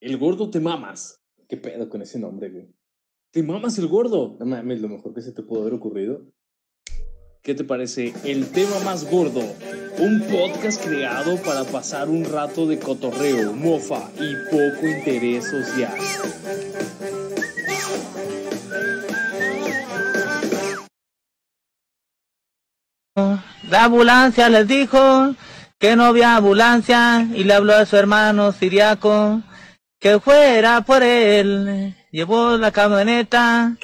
El gordo te mamas. ¿Qué pedo con ese nombre, güey? Te mamas el gordo. No mames, lo mejor que se te pudo haber ocurrido. ¿Qué te parece el tema más gordo? Un podcast creado para pasar un rato de cotorreo, mofa y poco interés social. La ambulancia les dijo que no había ambulancia y le habló a su hermano siriaco que fuera por él. Llevó la camioneta,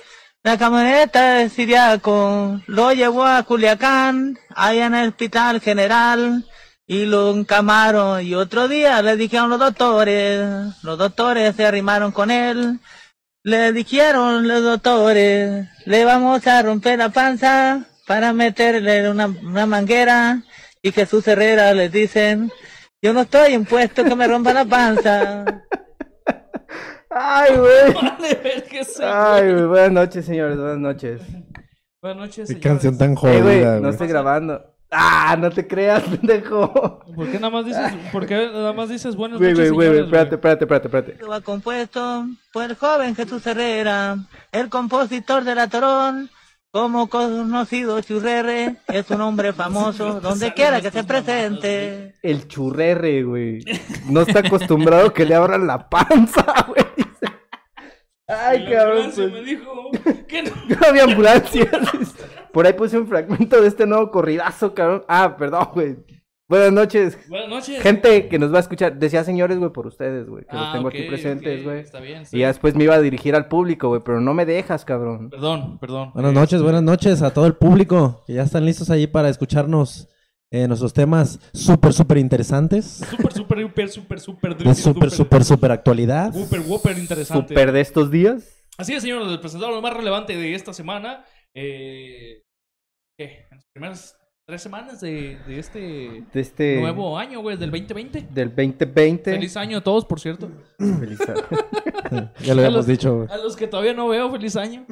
la camioneta de siriaco, lo llevó a Culiacán, allá en el hospital general, y lo encamaron. Y otro día le dijeron los doctores, los doctores se arrimaron con él, le dijeron los doctores, le vamos a romper la panza para meterle una, una manguera. Y Jesús Herrera les dicen, yo no estoy impuesto que me rompa la panza. Ay, güey. Ay, güey. Buenas noches, señores. Buenas noches. Buenas noches, Qué canción tan Eh, güey, jodida, no estoy grabando. Ah, no te creas, pendejo. ¿Por qué nada más dices, por qué nada más dices buenas Güey, noches, güey, güey, güey, espérate, espérate, espérate, espérate. Va compuesto por el joven Jesús Herrera, el compositor de la Torón, como conocido Churrere, es un hombre famoso, donde quiera que se presente. El churrere, güey. No está acostumbrado que le abran la panza, güey. Ay, La cabrón. pues. me dijo que no. No había ambulancia. Por ahí puse un fragmento de este nuevo corridazo, cabrón. Ah, perdón, güey. Buenas noches. Buenas noches. Gente que nos va a escuchar. Decía señores, güey, por ustedes, güey. Que los Ah, tengo ok, aquí presentes, güey. Está bien, está Y ya después me iba a dirigir al público, güey. Pero no me dejas, cabrón. Perdón, perdón. Buenas noches, buenas noches a todo el público que ya están listos allí para escucharnos eh, nuestros temas súper, súper interesantes. Súper, súper, súper, súper, súper. De súper, súper, súper actualidad. Súper, súper interesante. Super de estos días. Así es, señores, les presentamos lo más relevante de esta semana. Eh, ¿Qué? En las primeras tres semanas de, de este De este. nuevo año, güey, del 2020. Del 2020. Feliz año a todos, por cierto. Feliz año. Ya lo habíamos dicho, güey. A los que todavía no veo, feliz año.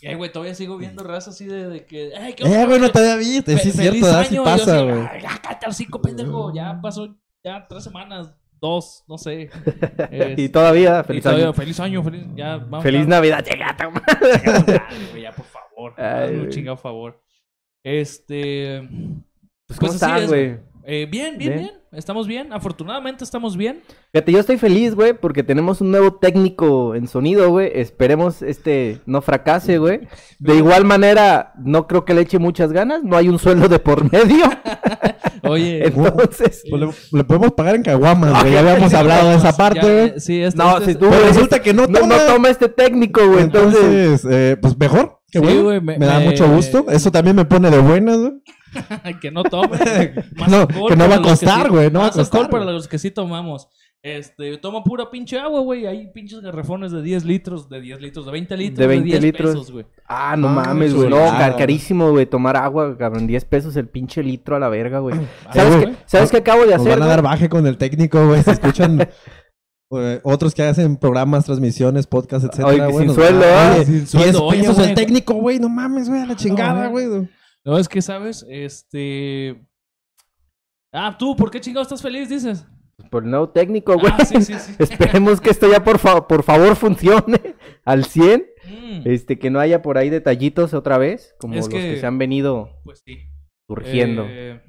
Y, ay, güey, todavía sigo viendo raza así de, de que. Ay, ¿qué Eh, güey, no te había visto. Sí, es cierto, ¿verdad? sí año, y yo pasa, así, güey. "Ay, Ya, cállate hocico, pendejo. Ya pasó ya tres semanas, dos, no sé. Es- y todavía, y feliz todavía, año. feliz año, feliz. Ya, vamos Feliz a- Navidad, llega, toma. Güey, ya, por favor. Un güey. chingado favor. Este. Pues, ¿Cómo Pues así están, es, güey? eh, bien, bien, Bien. bien. Estamos bien. Afortunadamente estamos bien. Fíjate, yo estoy feliz, güey, porque tenemos un nuevo técnico en sonido, güey. Esperemos este no fracase, güey. De igual manera, no creo que le eche muchas ganas. No hay un sueldo de por medio. Oye. Entonces, Pues le, le podemos pagar en caguamas, güey. Ya habíamos hablado de esa parte, güey. Sí, este, no, este- si tú Pero resulta que no no, toma. no toma este técnico, güey. Entonces, Entonces, eh, pues mejor. Qué Sí, bueno. güey, me, me- da me- mucho gusto. Eso también me pone de buenas, güey. que no tome. Más No, alcohol que no va a costar, sí- güey, no va a más alcohol costar, para los que sí tomamos. Este, toma pura pinche agua, güey. Hay pinches garrafones de 10 litros, de 10 litros, de 20 litros, De 20 10 litros. pesos, güey. ah, no Ah, mames, güey. No, car- carísimo, güey. Tomar agua, cabrón. 10 pesos el pinche litro a la verga, güey. Ah, ¿Sabes, qué, ¿sabes qué acabo de Nos hacer? van a dar baje con el técnico, güey. Se escuchan eh, otros que hacen programas, transmisiones, podcasts, etcétera, Oye, güey. sin nos sueldo, van a- ¿eh? Oye, Sin 10 sueldo, oye, pesos güey. el técnico, güey. No mames, güey, a la chingada, güey. güey. No, es que, ¿sabes? Este... Ah, tú, ¿por qué chingado estás feliz, dices? Por el nuevo técnico, güey. Ah, sí, sí, sí. Esperemos que esto ya por, fa- por favor funcione al 100. Mm, Este, que no haya por ahí detallitos otra vez, como Es los que... que- se han venido pues surgiendo. Eh,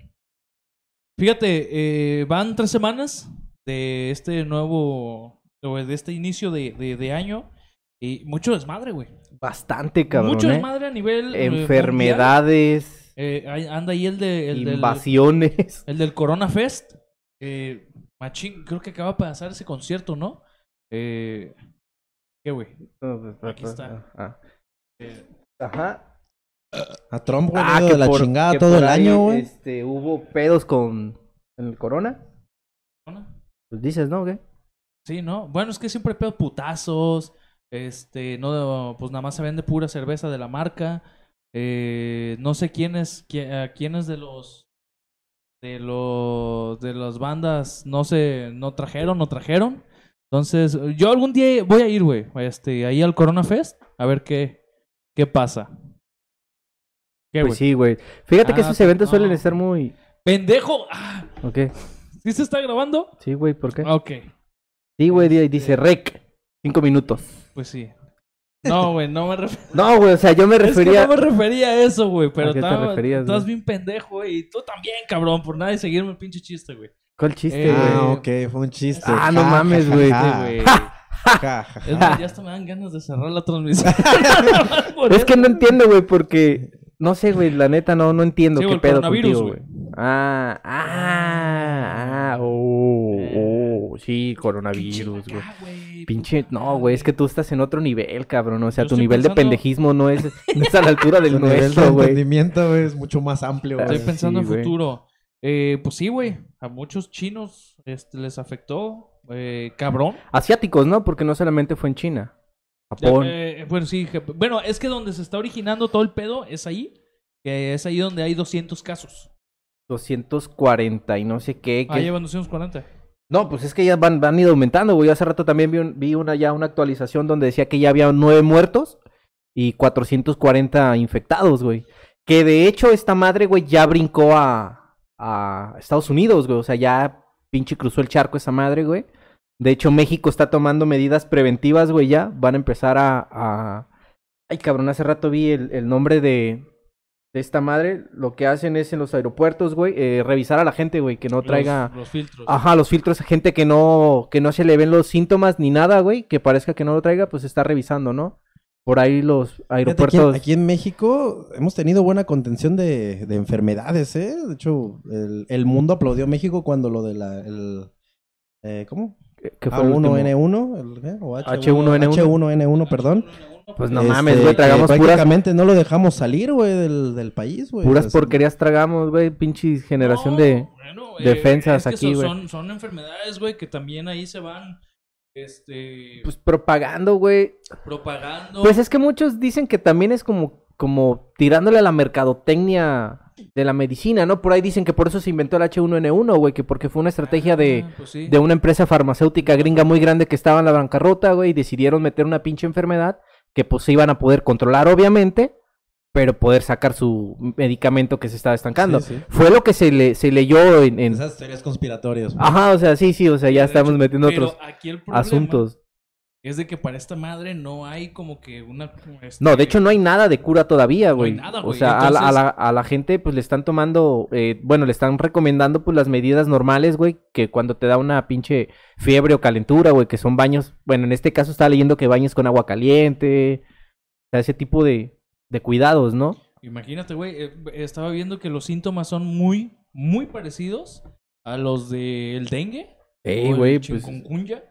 fíjate, eh, van tres semanas de este nuevo, o de este inicio de, de- de año y mucho desmadre, güey. Bastante, cabrón, mucho ¿eh? desmadre a nivel eh. Enfermedades, Eh, anda ahí el, de, el, del, invasiones. el del Corona Fest. Eh, machín, creo que acaba de pasar ese concierto, ¿no? Eh, ¿Qué, güey? Aquí está. Ah. Eh, Ajá. A Trump, güey, Ah, de la chingada que todo por el ahí, año, güey. Este, hubo pedos con en el corona. ¿Corona? Pues dices, ¿no? ¿Qué? Sí, ¿no? Bueno, es que siempre pedo putazos. Este, no, pues nada más se vende pura cerveza de la marca. Eh, no sé quiénes, quiénes de los de los de las bandas no sé, no trajeron, no trajeron. Entonces, yo algún día voy a ir, güey, este, ahí al Corona Fest a ver qué qué pasa. ¿Qué? Pues sí, güey. Fíjate que Ah, esos eventos no. suelen estar muy... Pendejo. Ah, ¿Ok? ¿Sí se está grabando? Sí, güey, ¿por qué? Ok. Sí, güey, di- Este- dice rec. Cinco minutos. Pues sí. No, güey, no me refería. No, güey, o sea, yo me Es que refería. no me refería a eso, güey. Pero ¿A qué te estaba- referías, estás bien pendejo, güey. Y tú también, cabrón, por nada de seguirme el pinche chiste, güey. ¿Cuál chiste, Eh, güey? Ah, ok, fue un chiste. Ah, no Ja, mames, güey. ja, güey. ja, ja, ja. Es más, ya hasta me dan ganas de cerrar la transmisión. Es que no entiendo, güey, porque. No sé, güey, la neta no, no entiendo Sí, qué pedo contigo, güey. Ah, ah, ah, oh, oh, sí, coronavirus, güey. Ah, Pinche, no, güey, es que tú estás en otro nivel, cabrón. O sea, Yo tu nivel de pendejismo no es, no es a la altura del Su nivel de nuestro, güey. entendimiento güey, es mucho más amplio. Estoy güey. pensando sí, en futuro. Eh, pues sí, güey. A muchos chinos este, les afectó. eh, cabrón. Asiáticos, ¿no? Porque no solamente fue en China. Japón. Eh, bueno, sí. Bueno, es que donde se está originando todo el pedo es ahí. Que es ahí donde hay 200 casos. 240 y no sé qué. Ah, que- llevan 240. No, pues es que ya van, van ido aumentando, güey. Hace rato también vi, vi una ya una actualización donde decía que ya había nueve muertos y 440 infectados, güey. Que de hecho esta madre, güey, ya brincó a, a Estados Unidos, güey. O sea, ya pinche cruzó el charco esa madre, güey. De hecho, México está tomando medidas preventivas, güey, ya. Van a empezar a... a... Ay, cabrón, hace rato vi el, el nombre de, de esta madre. Lo que hacen es en los aeropuertos, güey, eh, revisar a la gente, güey, que no Los- traiga... Los, filtros. Ajá, los filtros, gente que no, que no se le ven los síntomas ni nada, güey, que parezca que no lo traiga, pues está revisando, ¿no? Por ahí los Fíjate, aquí, aeropuertos. en- aquí en México hemos tenido buena contención de, de enfermedades, ¿eh? De hecho, el, el mundo aplaudió a México cuando lo de la... El, eh, ¿Cómo? que- que fue el último. A1N1, el, ¿qué? o H1N1. H1N1, perdón. Pues no Este, mames, güey, tragamos puras, prácticamente no lo dejamos salir, güey, del, del país, güey. puras porquerías tragamos, güey, pinche generación No, de... bueno, defensas es que aquí, son- güey. Son, son enfermedades, güey, que también ahí se van este, Pues propagando, güey. propagando. Pues es que muchos dicen que también es como, como tirándole a la mercadotecnia de la medicina, ¿no? Por ahí dicen que por eso se inventó el H1N1, güey, que porque fue una estrategia de... Ah, pues sí. de una empresa farmacéutica gringa muy grande que estaba en la bancarrota, güey, y decidieron meter una pinche enfermedad que pues se iban a poder controlar, obviamente, pero poder sacar su medicamento que se estaba estancando. Sí, sí. Fue lo que se le se leyó en... en- Esas teorías conspiratorias. güey. Ajá, o sea, sí, sí, o sea, ya De estamos hecho, metiendo otros aquí el problema asuntos. Es de que para esta madre no hay como que una. este, No, de hecho no hay nada de cura todavía, No hay güey. nada, o güey. sea, a, la, a, Entonces- la, a la gente pues le están tomando, eh, bueno, le están recomendando pues las medidas normales, güey, que cuando te da una pinche fiebre o calentura, güey, que son baños, bueno, en este caso estaba leyendo que baños con agua caliente, o sea, ese tipo de, de cuidados, ¿no? Imagínate, güey. eh, estaba viendo que los síntomas son muy, muy parecidos a los del dengue. Ey, güey, pues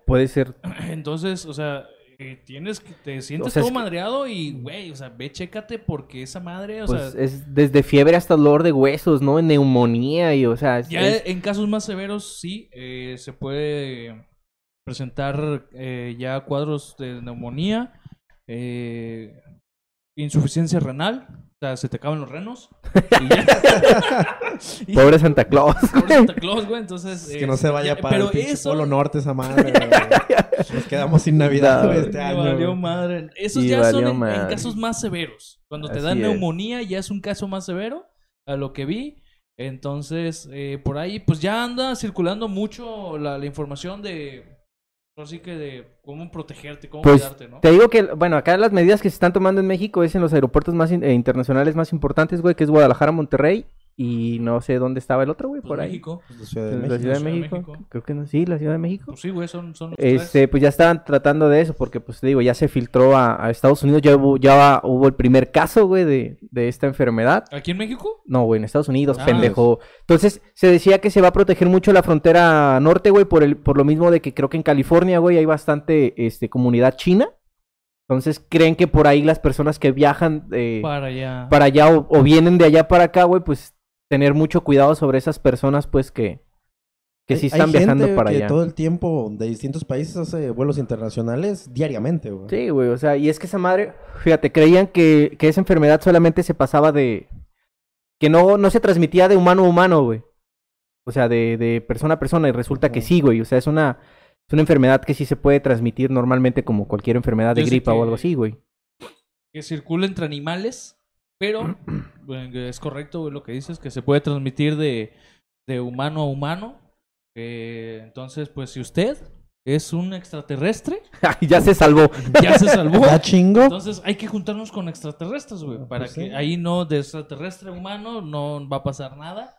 puede ser, Entonces, o sea, eh, tienes que te sientes sea, todo que- madreado y, güey, o sea, ve, chécate porque esa madre, o pues sea, es desde fiebre hasta dolor de huesos, ¿no? Neumonía y, o sea, es- ya es- en casos más severos sí eh, se puede presentar eh, ya cuadros de neumonía, insuficiencia renal, o sea, se te acaban los renos. y ya. Y- pobre Santa Claus. Pobre Santa Claus, güey, entonces... Es que no se este, vaya ya- para pero el pinche eso- polo norte esa madre. güey. Nos quedamos sin Navidad No, güey, este año. valió güey. madre. Esos Y ya son en, casos más severos. Cuando te Así dan es. neumonía ya es un caso más severo, a lo que vi. Entonces, eh, por ahí, pues ya anda circulando mucho la, la información de... Así que de cómo protegerte, cómo Pues cuidarte, ¿no? te digo que, bueno, acá las medidas que se están tomando en México es en los aeropuertos más in- eh, internacionales más importantes, güey, que es Guadalajara, Monterrey y no sé dónde estaba el otro, güey, Pues por ahí. México. La Ciudad de En México. la Ciudad de México. México. Creo que no, sí, la Ciudad de México. Pues sí, güey, son, son los tres. Este, pues ya estaban tratando de eso, porque pues te digo, ya se filtró a, a Estados Unidos, ya hubo, ya hubo el primer caso, güey, de, de esta enfermedad. ¿Aquí en México? No, güey, en Estados Unidos, Ah. pendejo. Entonces, se decía que se va a proteger mucho la frontera norte, güey, por el, por lo mismo de que creo que en California, güey, hay bastante este, comunidad china. Entonces, creen que por ahí las personas que viajan eh, Para allá. para allá o, o vienen de allá para acá, güey, pues tener mucho cuidado sobre esas personas, pues que, que sí Hay- están hay viajando gente para que allá. todo el tiempo de distintos países hace vuelos internacionales diariamente, güey. Sí, güey, o sea, y es que esa madre, fíjate, creían que, que esa enfermedad solamente se pasaba de... que no, no se transmitía de humano a humano, güey. O sea, de, de persona a persona, y resulta que sí, güey. O sea, es una, es una enfermedad que sí se puede transmitir normalmente como cualquier enfermedad de Desde gripa o algo así, güey. que circula entre animales, pero es correcto güey, lo que dices, que se puede transmitir de, de humano a humano. Eh, entonces, pues si usted es un extraterrestre, ya se salvó. ya se salvó. ¿Ya chingo? Entonces hay que juntarnos con extraterrestres, güey, Ah, para pues que sí. ahí no, de extraterrestre humano, no va a pasar nada.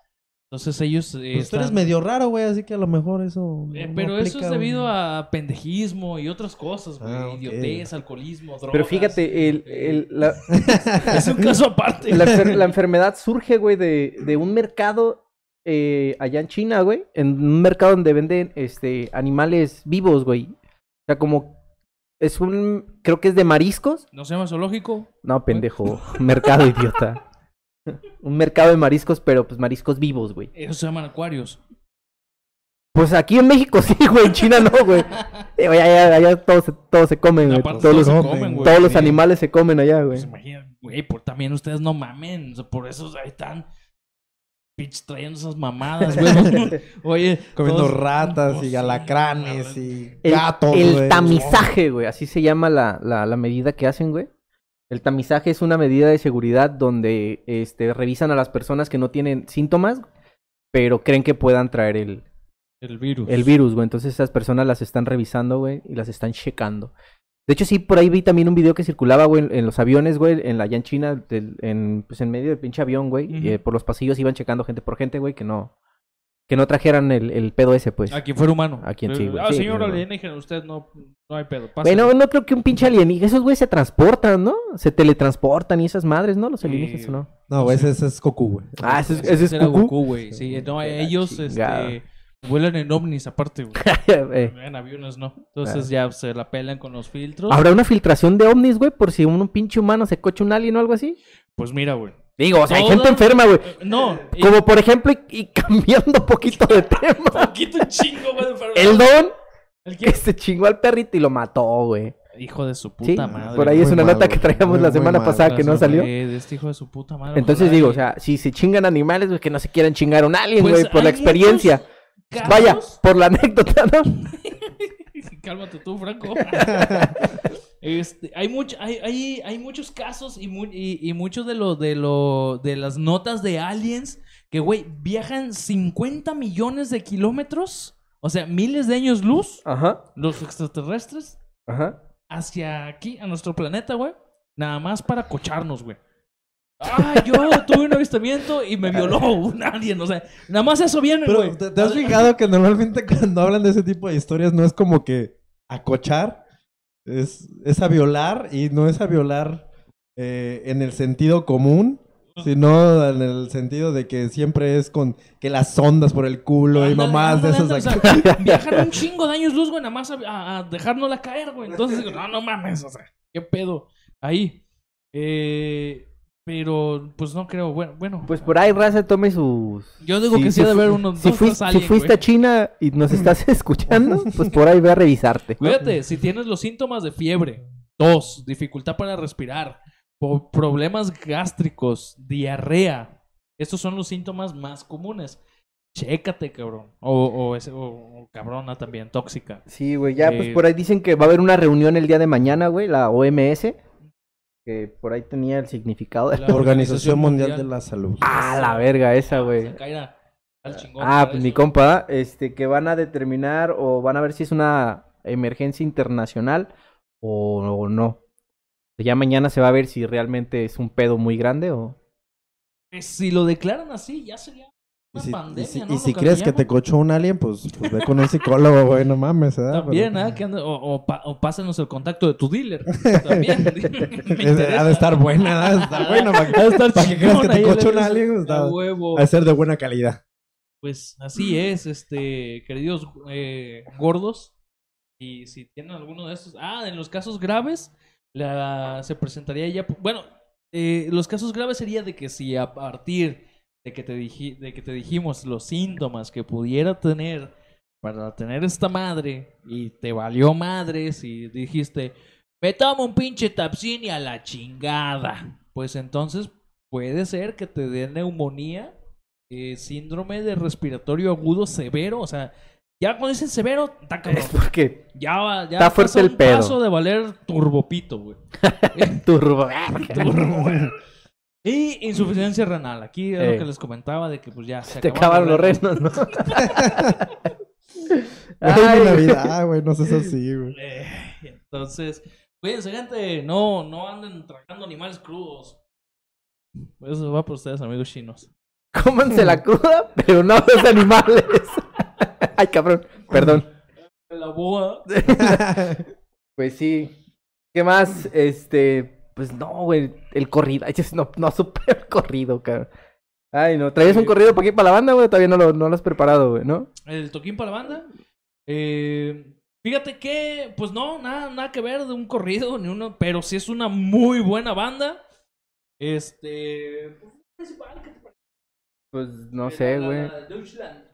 Entonces ellos... eh, Pues tú eres medio raro, güey, así que a lo mejor eso. Eh, no pero eso es debido güey. a pendejismo y otras cosas, güey. Ah. Idiotez, alcoholismo, drogas. Pero fíjate, el, eh, el- la, Es un caso aparte. la, enfer- la enfermedad surge, güey, de, de un mercado eh, allá en China, güey. En un mercado donde venden este, animales vivos, güey. O sea, como... Es un... Creo que es de mariscos. ¿No se llama zoológico? No, pendejo. mercado, idiota. Un mercado de mariscos, pero pues mariscos vivos, güey. Eso se llaman acuarios. Pues aquí en México sí, güey. En China no, güey. Eh, güey, allá, allá todo, se, todo se comen, güey. Aparte, Todos, los, se comen, comen, güey. todos los Sí. animales se comen allá, güey. Pues imagina, güey, por, también ustedes no mamen. o sea, por eso ahí están pinches trayendo esas mamadas, güey. Oye, Comiendo todos- ratas y alacranes y El, gatos, el güey. tamizaje, güey. Así se llama la, la, la medida que hacen, güey. El tamizaje es una medida de seguridad donde este, revisan a las personas que no tienen síntomas, pero creen que puedan traer el, El virus. el virus, güey. Entonces esas personas las están revisando, güey, y las están checando. De hecho, sí, por ahí vi también un video que circulaba, güey, en, los aviones, güey, en la allá en China, del- en, pues en medio del pinche avión, güey. y, eh, por los pasillos iban checando gente por gente, güey, que no, que no trajeran el, el pedo ese, pues. A quien fuera humano. A quien sí, güey. Ah, Sí, señor güey. alienígena, usted no, no hay pedo. pásale. Bueno, no creo que un pinche alienígena. Esos güeyes se transportan, ¿no? Se teletransportan y esas madres, ¿no? Los alienígenas, Eh, ¿o no? No, güey, ese, ese es Goku, güey. Ah, ese es, Ese ese es Goku. Goku, güey. Sí, no, ellos chingada. este, vuelan en ovnis aparte, güey. Eh, En aviones no. Entonces ya se la pelan con los filtros. ¿Habrá una filtración de ovnis, güey? Por si un pinche humano se coche un alien o algo así. Pues mira, güey. Digo, o sea, hay gente enferma, güey. No, y- Como por ejemplo, y, y cambiando poquito de tema, poquito chingo, güey. el don ¿El que se chingó al perrito y lo mató, güey. Hijo de su Sí, puta madre. por ahí es una mal, nota que traíamos Muy, la semana mal. pasada que no salió. de este hijo de su puta madre. Entonces digo, y- o sea, si se chingan animales, güey, que no se quieran chingar a un alien, Pues güey, por la experiencia. Vaya, por la anécdota, ¿no? Cálmate tú, Franco. este, hay, much- hay, hay, hay muchos casos y, mu- y, y muchos de lo, de lo de las notas de aliens que, güey, viajan 50 millones de kilómetros, o sea, miles de años luz, Ajá, los extraterrestres, ajá. hacia aquí, a nuestro planeta, güey, nada más para cocharnos, güey. Ah, yo tuve un avistamiento y me violó un alien, o sea, nada más eso viene, güey. Pero, ¿te, te has fijado que normalmente cuando hablan de ese tipo de historias no es como que acochar? Es, es a violar y no es a violar eh, en el sentido común, sino en el sentido de que siempre es con que las ondas por el culo y mamás de esas ándale, acá. o sea, viajan un chingo de años luz, güey, nada más a, a, dejárnosla caer, güey. Entonces, no, no mames, o sea, qué pedo. Ahí. Eh, pero, pues no creo, bueno, bueno. Pues por ahí, raza, tome sus... Yo digo que sí si de haber unos si, dos, fuis- tres si fuiste güey. a China y nos estás escuchando, pues por ahí ve a revisarte. Cuídate, si tienes los síntomas de fiebre, tos, dificultad para respirar, problemas gástricos, diarrea, estos son los síntomas más comunes. Chécate, cabrón. O, o, ese- o- o cabrona también, tóxica. Sí, güey, ya, pues Eh, por ahí dicen que va a haber una reunión el día de mañana, güey, la OMS, que por ahí tenía el significado de... La La... Organización Mundial de la Salud. Ah, la verga esa, güey. Al chingón Ah, pues mi compa, este, que van a determinar o van a ver si es una emergencia internacional o, o no. Ya mañana se va a ver si realmente es un pedo muy grande o... Eh, Si lo declaran así, ya sería una si, y si- ¿no? y Lo si crees que te cochó un alien, pues, pues ve con un psicólogo, güey, no mames. También, Pero- ¿ah? Que o, o, pa- o pásanos el contacto de tu dealer. También. Ha de estar buena, ha de estar buena para que, estar para que creas que te cochó un alien. está- huevo. Ha de ser de buena calidad. Pues así es, este, queridos eh, gordos. Y si tienen alguno de estos. Ah, en los casos graves, la, se presentaría ya. Bueno, eh, los casos graves sería de que si a partir de que, te de que te dijimos los síntomas que pudiera tener para tener esta madre y te valió madres y dijiste, me tomo un pinche tapsin y a la chingada. Pues entonces puede ser que te dé neumonía eh, síndrome de respiratorio agudo severo, o sea, ya cuando dicen severo, está cabrón. Es porque Ya, va- ya Está fuerte el pedo. paso de valer turbopito, güey. turbo... Turbo. Y insuficiencia renal. Aquí es Eh. lo que les comentaba de que pues ya se Te acabaron los renos. renos, ¿no? Ay, Navidad, güey, no seas así, güey. Eh, entonces, cuídense, gente. No, no anden tragando animales crudos. Eso va por ustedes, amigos chinos. Cómanse la cruda, pero no los animales. Ay, cabrón. Perdón. La boa. Pues sí. ¿Qué más? Este, pues no, güey, el corrido. Ay, no, no supe el corrido, cabrón. Ay, no, ¿traías un corrido para aquí para la banda, güey? Todavía no lo, no lo has preparado, güey, ¿no? El toquín para la banda. Eh, fíjate que, pues no, nada, nada que ver de un corrido, ni uno, pero sí es una muy buena banda. Este. principal, ¿qué te parece? Pues no sé, güey. la Deutschland.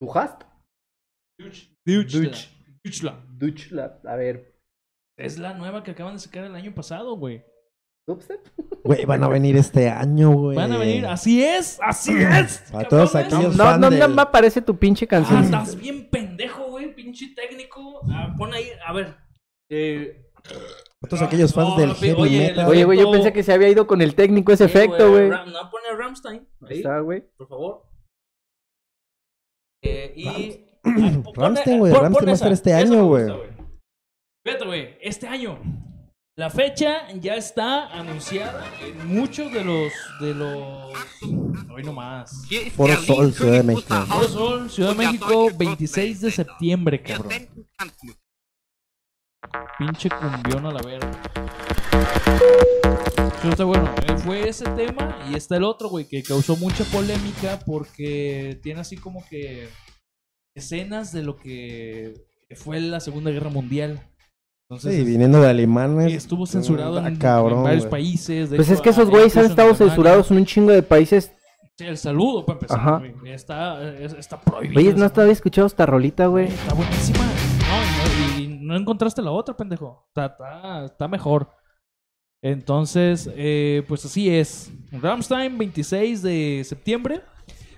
¿Tu hast? Deutsch- Deutschland. Deutschland. Dutchland. A ver, Es la nueva que acaban de sacar el año pasado, güey. ¿dubstep? Güey, van a venir este año, güey. Van a venir, así es, así es. Para todos aquellos No, no, del- no me aparece tu pinche Ah, canción. estás bien pendejo, güey, pinche técnico. Ah, pon ahí, a ver. Eh, Para todos aquellos fans No, del no, heavy oye, metal. Oye, güey, yo pensé que se había ido con el técnico ese eh, efecto, güey. Ram- No, pone Ramstein. Ahí Ahí, está, güey. por favor. Eh, y. Rams- Ah, pon- Rammstein, güey, pon va a estar este año, güey. Fíjate, güey, este año. La fecha ya está anunciada en muchos de los. de los. Hoy nomás. Foro Sol, Ciudad de México. Foro Sol, Ciudad de México, 26 de septiembre, cabrón. Pinche cumbión a la verga. Está bueno, eh, fue ese tema y está el otro, güey, que causó mucha polémica porque tiene así como que escenas de lo que fue la Segunda Guerra Mundial. Entonces, Sí, viniendo de y alemanes. estuvo censurado Ah, en, cabrón, en varios países. de Pues hecho, es que esos güeyes han estado Alemania. censurados en un chingo de países. Sí, el saludo, para empezar. Ajá. Está, es- está prohibido. Oye, no te había escuchado esta rolita, güey. Está buenísima. No, y no, y no encontraste la otra, pendejo. Está, está, está mejor. Entonces, eh, pues así es. Ramstein, 26 de septiembre.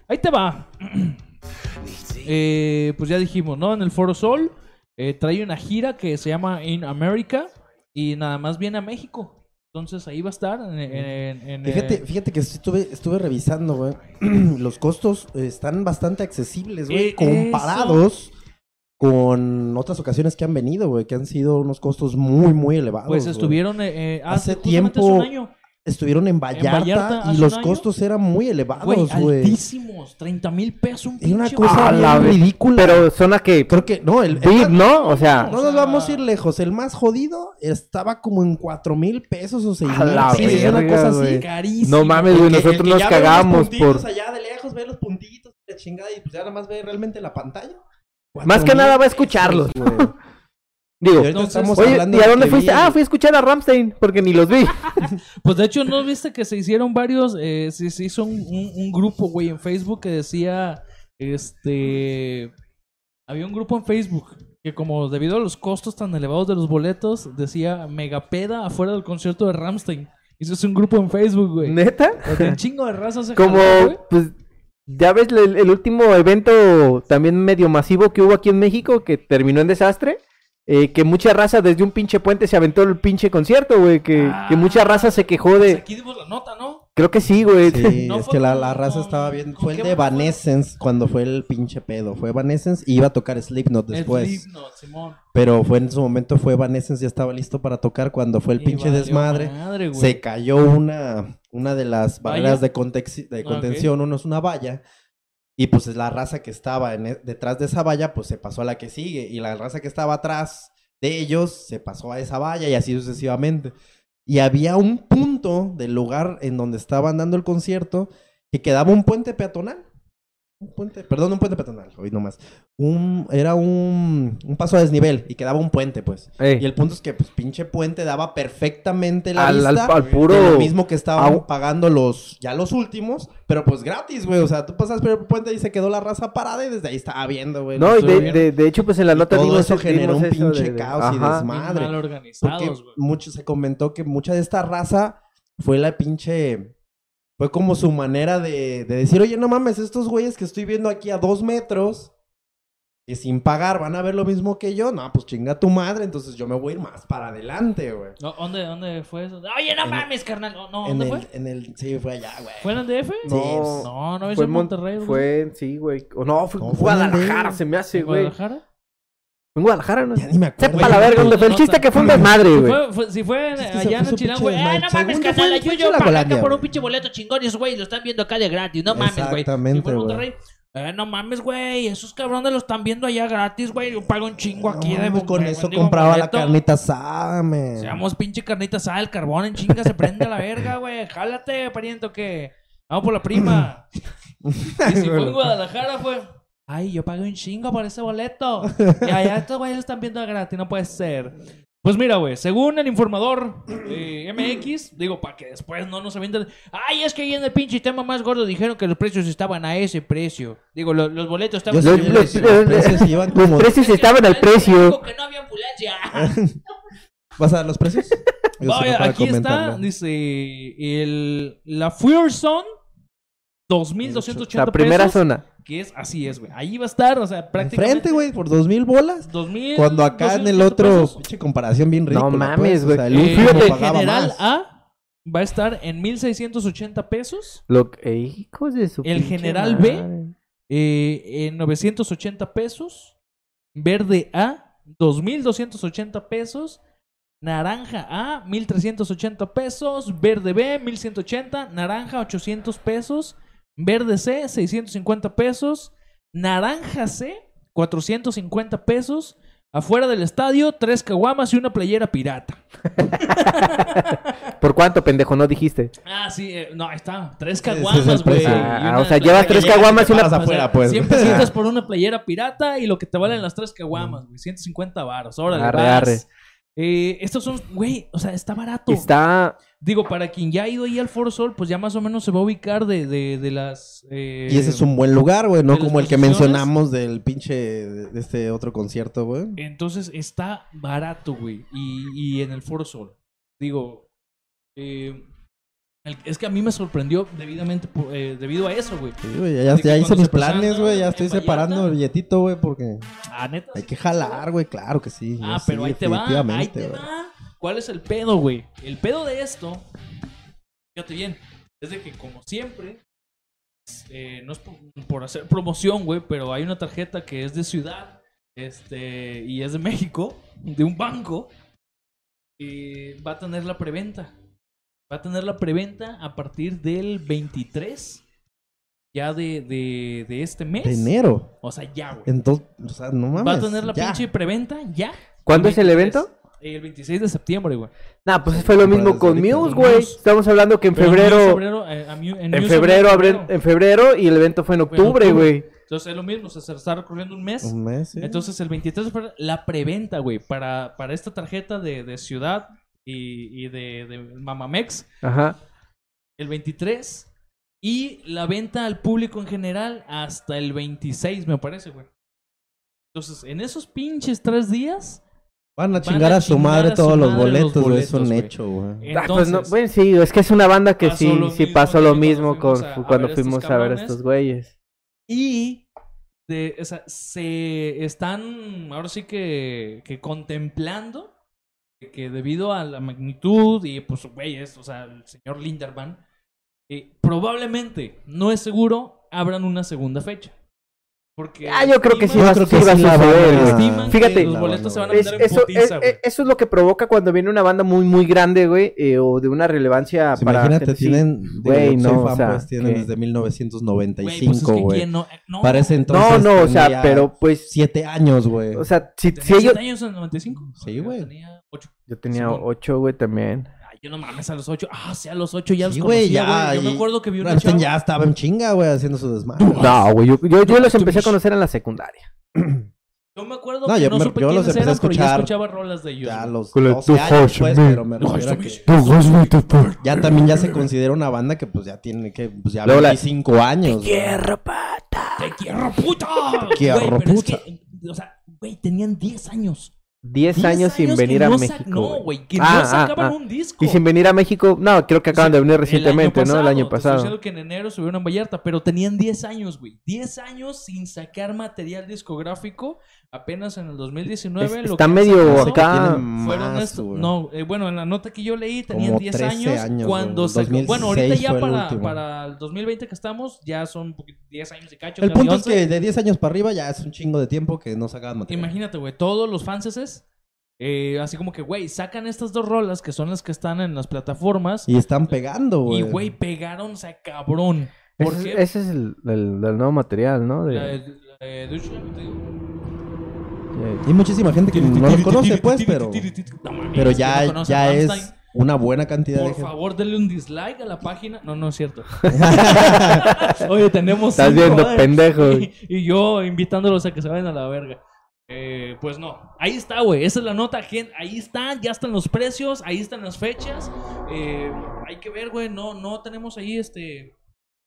Ahí te va. Eh, pues ya dijimos, ¿no? En el Foro Sol. Eh, trae una gira que se llama In America. Y nada más viene a México. Entonces ahí va a estar. En, en- en- Fíjate, eh, fíjate que estuve, estuve revisando, güey. Los costos eh, están bastante accesibles, güey. Eh, comparados con otras ocasiones que han venido, güey. Que han sido unos costos muy, muy elevados. pues estuvieron eh, Hace hace tiempo un año. Estuvieron en Vallarta, Vallarta hace y los año. costos eran muy elevados, güey. altísimos. 30 mil pesos un Era una cosa la ridícula. Pero son a que. Creo que, no, el, el VIP, más- ¿no? O sea. no nos vamos a ir lejos. El más jodido estaba como en cuatro mil pesos o seis A mil la pesos, una cosa así. güey. Carísimo. No mames, El güey. el Nosotros que nos ya ve los cagamos puntitos por. allá de lejos, ve los puntitos, la chingada, y pues ya nada más ve realmente la pantalla. Más que nada va a escucharlos. Güey. Digo, Entonces, oye, ¿y a de dónde fuiste? vi Ah, fui a escuchar a Ramstein, porque ni los vi. Pues de hecho, ¿no viste que se hicieron varios? Eh, se, se hizo un, un- un grupo, güey, en Facebook que decía. Este. Había un grupo en Facebook que, como debido a los costos tan elevados de los boletos, decía megapeda afuera del concierto de Ramstein. Hizo un grupo en Facebook, güey. ¿Neta? Un chingo de raza se Como, jaló, pues, ya ves el, el último evento también medio masivo que hubo aquí en México, que terminó en desastre. Eh, que mucha raza desde un pinche puente se aventó el pinche concierto, güey. Que, Ah. que mucha raza se quejó Pues de. aquí dimos la nota, ¿no? Creo que sí, güey. Sí, No es que la, raza con- estaba bien. ¿con Fue el de fue? Evanescence cuando fue el pinche pedo. Fue Evanescence y iba a tocar Slipknot después. Slipknot, Simón. Pero fue en su momento fue Evanescence, ya estaba listo para tocar cuando fue el Y pinche desmadre. madre, se cayó una, una de las barreras de, contex- de Ah, contención, uno es una valla. Y pues la raza que estaba en e- detrás de esa valla, pues se pasó a la que sigue. Y la raza que estaba atrás de ellos se pasó a esa valla y así sucesivamente. Y había un punto del lugar en donde estaban dando el concierto que quedaba un puente peatonal. Un puente, perdón, un puente peatonal, hoy nomás. Un, era un, un paso a desnivel y quedaba un puente, pues. Ey, Y el punto es que, pues, pinche puente daba perfectamente la al, al- vista. al puro. de lo mismo que estaban Au. pagando los, ya los últimos, pero pues gratis, güey. O sea, tú pasas por el puente y se quedó la raza parada y desde ahí estaba viendo, güey. No, y de, de, de hecho, pues en la Y nota todo dimos eso generó un pinche de- caos y desmadre. Mal Porque organizados, güey. mucho se comentó que mucha de esta raza fue la pinche. Fue como su manera de, de decir, oye, no mames, estos güeyes que estoy viendo aquí a dos metros, Y sin pagar van a ver lo mismo que yo. No, pues chinga tu madre. Entonces yo me voy a ir más para adelante, güey. No, ¿Dónde, ¿Dónde fue eso? Oye, no En- mames, carnal. No, no, en ¿Dónde el, fue? en el, sí, fue allá, güey. ¿Fue en el DF? No, No, no, es fue en Mon- Monterrey. güey. Fue, sí, güey. O no, fue en No, fue en Guadalajara, se me hace, ¿En güey. Guadalajara? En Guadalajara, ¿no? Ya ni me acuerdo. Sepa la verga dónde fue. El chiste que fue un desmadre, güey. si fue allá en pinche güey. Ah, no mames, carnal. Yo, por un pinche boleto chingón y esos güey lo están viendo acá de gratis. No mames, güey. Exactamente, güey. Eh, no mames, güey. Esos cabrones lo están viendo allá gratis, güey. Yo pago un chingo No aquí de con eso compraba la boleto. carnita asada, man. Seamos pinche carnita asada, el carbón en chinga se prende a la verga, güey. Jálate, pariento, que. Vamos por la prima. Y si fue en Guadalajara, fue. Ay, yo pagué un chingo por ese boleto. Y allá estos güeyes lo están viendo gratis, no puede ser. Pues mira, güey, según el informador eh, MX, digo, para que después no nos avienten. Ay, es que ahí en el pinche tema más gordo dijeron que los precios estaban a ese precio. Digo, lo- los boletos estaban a ese que los- precio. precios iban Los como... precios estaban al precio. Dijo que no había ambulancia. ¿Vas a dar los precios? Yo Vaya, aquí está, dice el, la Fuerson 2.280 La primera pesos, zona. Que es, así es, güey. Ahí va a estar, o sea, prácticamente... Enfrente, güey, por dos mil bolas. 2.000... Cuando acá en el 280 otro, pinche comparación bien ridícula. mames, pues, güey. O sea, el Eh, último fíjate, pagaba General más. A va a estar en 1.680 pesos. Lo... eh, hijos de su El general B. eh, en 980 pesos. Verde A, 2.280 pesos. Naranja A, 1.380 pesos. Verde B, 1.180. Naranja, 800 pesos. Verde C, 650 pesos. Naranja C, 450 pesos. Afuera del estadio, tres caguamas y una playera pirata. ¿Por cuánto, pendejo? No dijiste. Ah, sí, eh, no, ahí está. Tres caguamas, güey. Ah, una o sea, playera- llevas tres caguamas y una... afuera, pues. 100 pesitos por una playera pirata y lo que te valen las tres caguamas, güey. 150 varos. Órale, Arre, vas. arre. Eh, estos son, güey, o sea, está barato. Está... Digo, para quien ya ha ido ahí al Foro Sol, pues ya más o menos se va a ubicar de, de, de las... eh, Y ese es un buen lugar, güey, no como el que mencionamos del pinche, de este otro concierto, güey. Entonces está barato, güey. Y, y en el Foro Sol. Digo, eh, el- es que a mí me sorprendió debidamente eh, debido a eso, güey. Sí, güey, ya, que ya hice mis planes, güey, ya estoy Vallarta- separando el billetito, güey, porque Ah, neta. hay que jalar, güey, claro que sí. Ah, sí, pero ahí te va, ahí te va. ¿Cuál es el pedo, güey? El pedo de esto, fíjate bien, es de que como siempre, eh, no es por, por hacer promoción, güey, pero hay una tarjeta que es de ciudad, este, y es de México, de un banco, y va a tener la preventa. Va a tener la preventa a partir del 23, ya de, de, de este mes. De enero. O sea, ya, güey. Entonces, o sea, no mames. Va a tener la ya. pinche preventa ya. ¿Cuándo es el 23. evento? El 26 de septiembre, güey. Nah, pues fue lo mismo con. Muse, güey. Estamos hablando que en Pero febrero... eh, a En Muse febrero, en abren- en febrero y el evento fue en octubre, güey. Entonces es lo mismo, se se está recorriendo un mes. Un mes, sí. Entonces el 23 de febrero, la preventa, güey, para, para esta tarjeta de, de ciudad y, y de, de Mamamex, Ajá. el 23. Y la venta al público en general hasta el 26, me parece, güey. Entonces, en esos pinches tres días, Van a van chingar a a su chingar madre a su todos los madre los boletos, güey. Es un hecho, güey. Ah, pues no, bueno, sí, es que es una banda que Pasó sí, sí pasó lo mismo con, fuimos a- a cuando fuimos a ver a estos güeyes. Y de, o sea, se están ahora sí que, que contemplando que debido a la magnitud y pues güey, es, o sea, el señor Linderman, eh, probablemente, no es seguro, abran una segunda fecha. Porque Ah, yo creo que sí va, creo que va a sí van a- suceder, Fíjate, los La boletos van se a van a Es- en eso, putiza, es- eso es lo que provoca cuando viene una banda muy, muy grande, güey, eh, o de una relevancia Pues para... imagínate, tienen. Güey, no, o fan, sea, pues tienen que- desde Güey, pues es 1995, que no, eh, no, Para ese entonces. No, no, o sea, pero pues... Siete años, güey. O sea, si, ¿Tenía si ellos... siete años en el 95? Sí, Yo güey. Tenía ocho. Yo tenía ocho, güey, también. Yo no mames a los ocho. Ah, sí, a los ocho ya los Sí, güey, conocía, ya. güey. Yo me acuerdo que vi una chava. ya estaba en chinga, güey, haciendo su desmadre. No, güey, yo, yo, yo los empecé a conocer en la secundaria. Yo me acuerdo No, que yo no me- supe yo los quiénes empecé a eran, pero ya escuchar escuchaba rolas de ellos. Ya los Con el 12 Two años, Horsemen. pues, pero me No, refiero a esto que me- ya también ya se considera una banda que pues ya tiene que pues ya Luego la- 25 años. güey. pata. ¡Te quiero, puta! quiero, Güey, pero es puta. que, o sea, güey, tenían 10 años. 10 10 años sin venir a no México. No, güey. que Ah, no ah, sacaban ah. un disco. Y sin venir a México, no, creo que acaban Sí, de venir el año recientemente, ¿no? El año Te estoy pasado. diciendo que en enero subieron Vallarta, pero tenían 10 años, güey. 10 años sin sacar material discográfico. Apenas en el 2019. Es- lo está que medio acá. Más, estos- güey. no, eh, bueno, en la nota que yo leí tenían Como 10 13 años, años, cuando güey. sacó- bueno, ahorita 2016 ya el para, para el 2020 que estamos, ya son un poquito- 10 años de cacho. El punto es 11. que de 10 años para arriba ya es un chingo de tiempo que no sacaban material. Imagínate, güey, todos los fanses, eh, así como que, güey, sacan estas dos rolas que son las que están en las plataformas Y están pegando, y, güey. güey, pegaron, o sea, cabrón. ¿Por Ese, qué? ese es el, el- el nuevo material, ¿no? De- La de- la Hay muchísima gente que no los conoce, pues, pero... Pero ya, ya es una buena cantidad de Por favor, denle un dislike a la página. No, no es cierto. Oye, tenemos. Estás cinco, viendo, eh. pendejo. Y, y yo invitándolos a que se vayan a la verga. Eh, pues no. Ahí está, güey. Esa es la nota. gente. Ahí están. Ya están los precios. Ahí están las fechas. Eh, hay que ver, güey. No, no tenemos ahí este.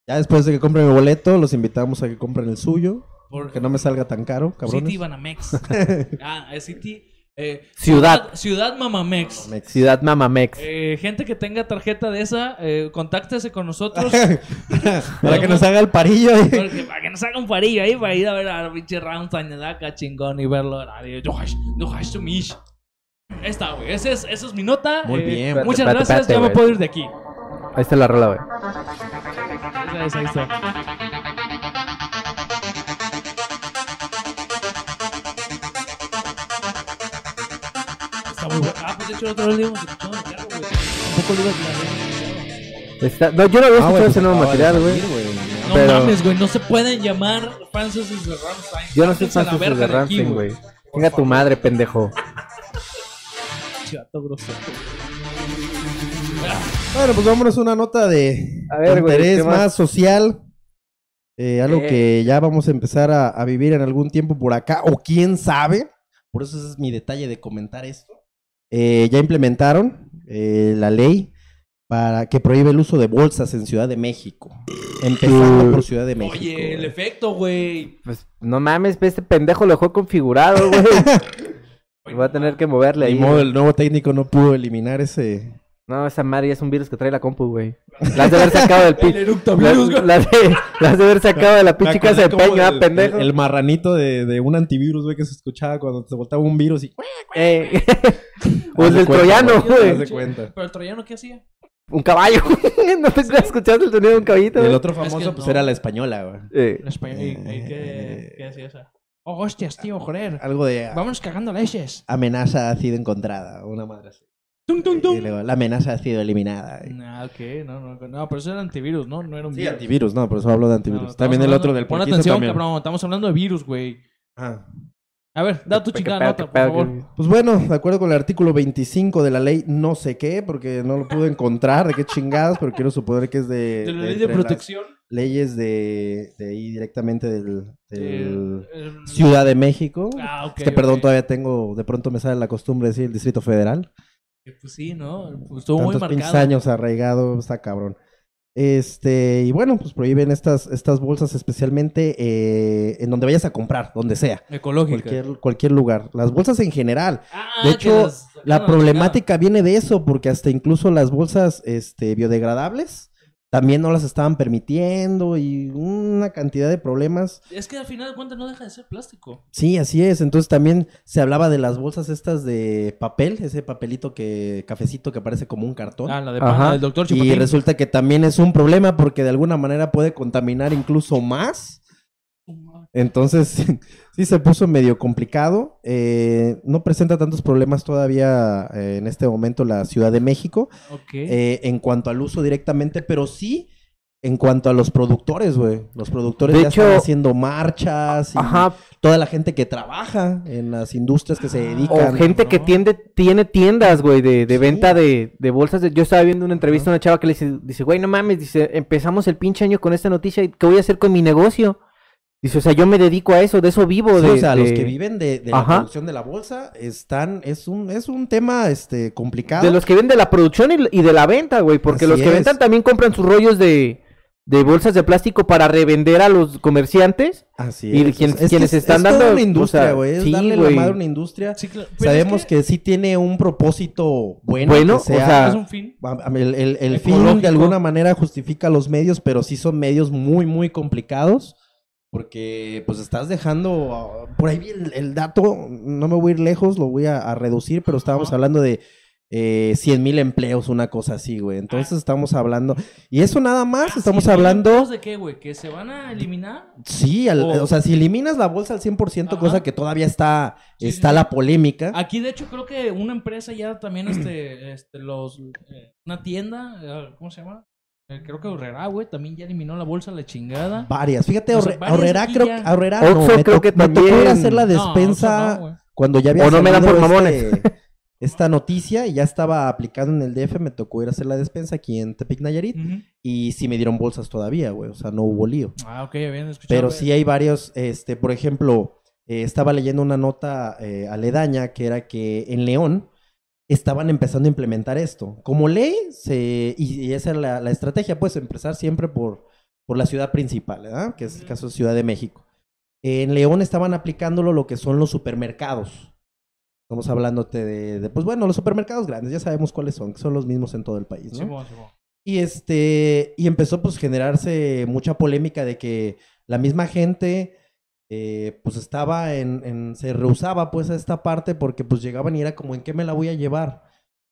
Ya después de que compren el boleto, los invitamos a que compren el suyo. Por, Que no me salga tan caro, cabrones. City Banamex. ah, es City. eh, Ciudad. Ciudad Mamamex. Mex. Ciudad Mamamex. Eh, gente que tenga tarjeta de esa, eh, contáctese con nosotros. Para que nos haga el parillo. ahí. Porque para que nos haga un parillo ahí para ir a ver a pinche Rammstein de acá chingón y verlo. Ahí está, güey. Esa es, esa es mi nota. Muy Eh, bien. Muchas gracias. ya me puedo ir de aquí. Ahí está la rola, güey. Esa es, ahí está. Está muy bueno. Ah, pues de hecho, el otro día en el carro, güey. Tampoco lo ibas a Está- No, yo no había Ah, escuchado ese nuevo de material, güey. No Pero- mames, güey. No se pueden llamar Francis de Rammstein. Yo no soy la verga de Ramstein, güey. Venga tu madre, pendejo. Chato grosero. Bueno, pues vámonos a una nota de A ver, güey, interés más? social. Eh, algo Eh. que ya vamos a empezar a, a vivir en algún tiempo por acá, o quién sabe. Por eso ese es mi detalle de comentar esto. Eh, ya implementaron eh, la ley para que prohíbe el uso de bolsas en Ciudad de México. Empezando por Ciudad de México. Oye, el efecto, güey. Pues no mames, este pendejo lo dejó configurado, güey. Voy a tener que moverle ahí. Modo, el nuevo técnico no pudo eliminar ese. No, esa madre ya es un virus que trae la compu, güey. Las de haber sacado del El pinche. eructavirus, güey. Las de, las de haber sacado de la pinche casa de peña, el, pendejo. El, el marranito de, de un antivirus, güey, que se escuchaba cuando se voltaba un virus y. Eh, o el del troyano, güey. Pero el troyano, ¿qué hacía? Un caballo. ¿No te escuchaste el sonido de un caballito? Y el otro Es que famoso, pues no. era la española, güey. Eh, En español. ¿Y, qué, qué hacía esa? Oh, hostias, tío, joder. Algo de Vámonos cagando leches. amenaza ha sido encontrada, una madre así. Tum, tum, Y tum. luego, la amenaza ha sido eliminada. Ah, ok, no, no, no, pero eso era antivirus, ¿no? No era un Sí, virus. antivirus, no, por eso hablo de antivirus. también el otro del Pon atención, también. cabrón. Estamos hablando de virus, güey. Ah. A ver, da tu chingada nota, por favor. Pues bueno, de acuerdo con el artículo 25 de la ley no sé qué, porque no lo pude encontrar de qué chingadas, pero quiero suponer que es de... De la de ley de protección. Leyes de, de ahí directamente del, del eh, eh, Ciudad de México. Ah, ok. es que perdón, todavía tengo, de pronto me sale la costumbre de decir el Distrito Federal. Eh, Pues sí, ¿no? Pues estuvo muy Tantos pinches marcado. años arraigado, está cabrón. Este, y bueno, pues prohíben estas, estas bolsas especialmente eh, en donde vayas a comprar, donde sea. Ecológica. Cualquier, cualquier lugar. Las bolsas en general. Ah, De hecho, las La problemática viene de eso, porque hasta incluso las bolsas este, biodegradables también no las estaban permitiendo y una cantidad de problemas. Es que al final de cuentas no deja de ser plástico. Sí, así es. Entonces también se hablaba de las bolsas estas de papel, ese papelito que, cafecito que parece como un cartón. Ah, la de Ajá. del doctor y Chupatín. resulta que también es un problema porque de alguna manera puede contaminar incluso más. Entonces, sí se puso medio complicado. Eh, no presenta tantos problemas todavía eh, en este momento la Ciudad de México Ok. eh, en cuanto al uso directamente, pero sí en cuanto a los productores, güey. Los productores De ya están haciendo marchas y Ajá. toda la gente que trabaja en las industrias que se Ah, dedican. O gente que tiende, tiene tiendas, güey, de, de Sí. venta de, de bolsas. de- Yo estaba viendo una entrevista a una chava que le dice, dice, güey, no mames, dice, empezamos el pinche año con esta noticia, ¿y ¿qué voy a hacer con mi negocio? Dice, o sea, yo me dedico a eso, de eso vivo. Sí, de, o sea, los de- que viven de, de la Ajá. producción de la bolsa están, es un, es un tema este complicado. De los que viven de la producción y, y de la venta, güey, porque Así los que es. ventan también compran sus rollos de, de bolsas de plástico para revender a los comerciantes. Así Y es. quien- Es que quienes es- están es dando, una industria, o sea, güey. Es sí, darle güey. la madre a una industria. Sí, claro. Pero Sabemos es que... sí tiene un propósito bueno. Bueno, que sea- o sea, es un fin. El, el- el fin de alguna manera justifica los medios, pero sí son medios muy, muy complicados. Porque pues estás dejando, ah, por ahí el, el dato, no me voy a ir lejos, lo voy a, a reducir, pero estábamos hablando de eh, 100 mil empleos, una cosa así, güey. Entonces estamos hablando, y eso nada más, Ah, estamos hablando... ¿empleos ¿De qué, güey? ¿Que se van a eliminar? Sí, al- O- o sea, si eliminas la bolsa al 100%, Ajá. cosa que todavía está, Sí, está sí, la polémica. Aquí, de hecho, creo que una empresa ya también, este, este, los, eh, una tienda, eh, ¿cómo se llama? Eh, creo que Horrera, güey, también ya eliminó la bolsa, la chingada. Varias. Fíjate, O sea, creo ya. no, me, creo que me tocó ir a hacer la despensa no, cuando ya había O no me dan salido por mamones. este- esta noticia y ya estaba aplicando en el DF, me tocó ir a hacer la despensa aquí en Tepic Nayarit y sí me dieron bolsas todavía, güey, o sea, no hubo lío. Ah, ok, habían escuchado. Pero sí hay varios, este, por ejemplo, eh, estaba leyendo una nota eh, aledaña que era que en León estaban empezando a implementar esto. Como ley, se, y, y esa es la, la estrategia, pues empezar siempre por, por la ciudad principal, ¿verdad? Que es el caso de Ciudad de México. En León estaban aplicándolo lo que son los supermercados. Estamos hablándote de, de, pues bueno, los supermercados grandes, ya sabemos cuáles son, que son los mismos en todo el país, ¿no? Simón, Simón. Y este, y empezó pues generarse mucha polémica de que la misma gente eh, pues estaba en, en, se rehusaba pues a esta parte porque pues llegaban y era como, ¿en qué me la voy a llevar?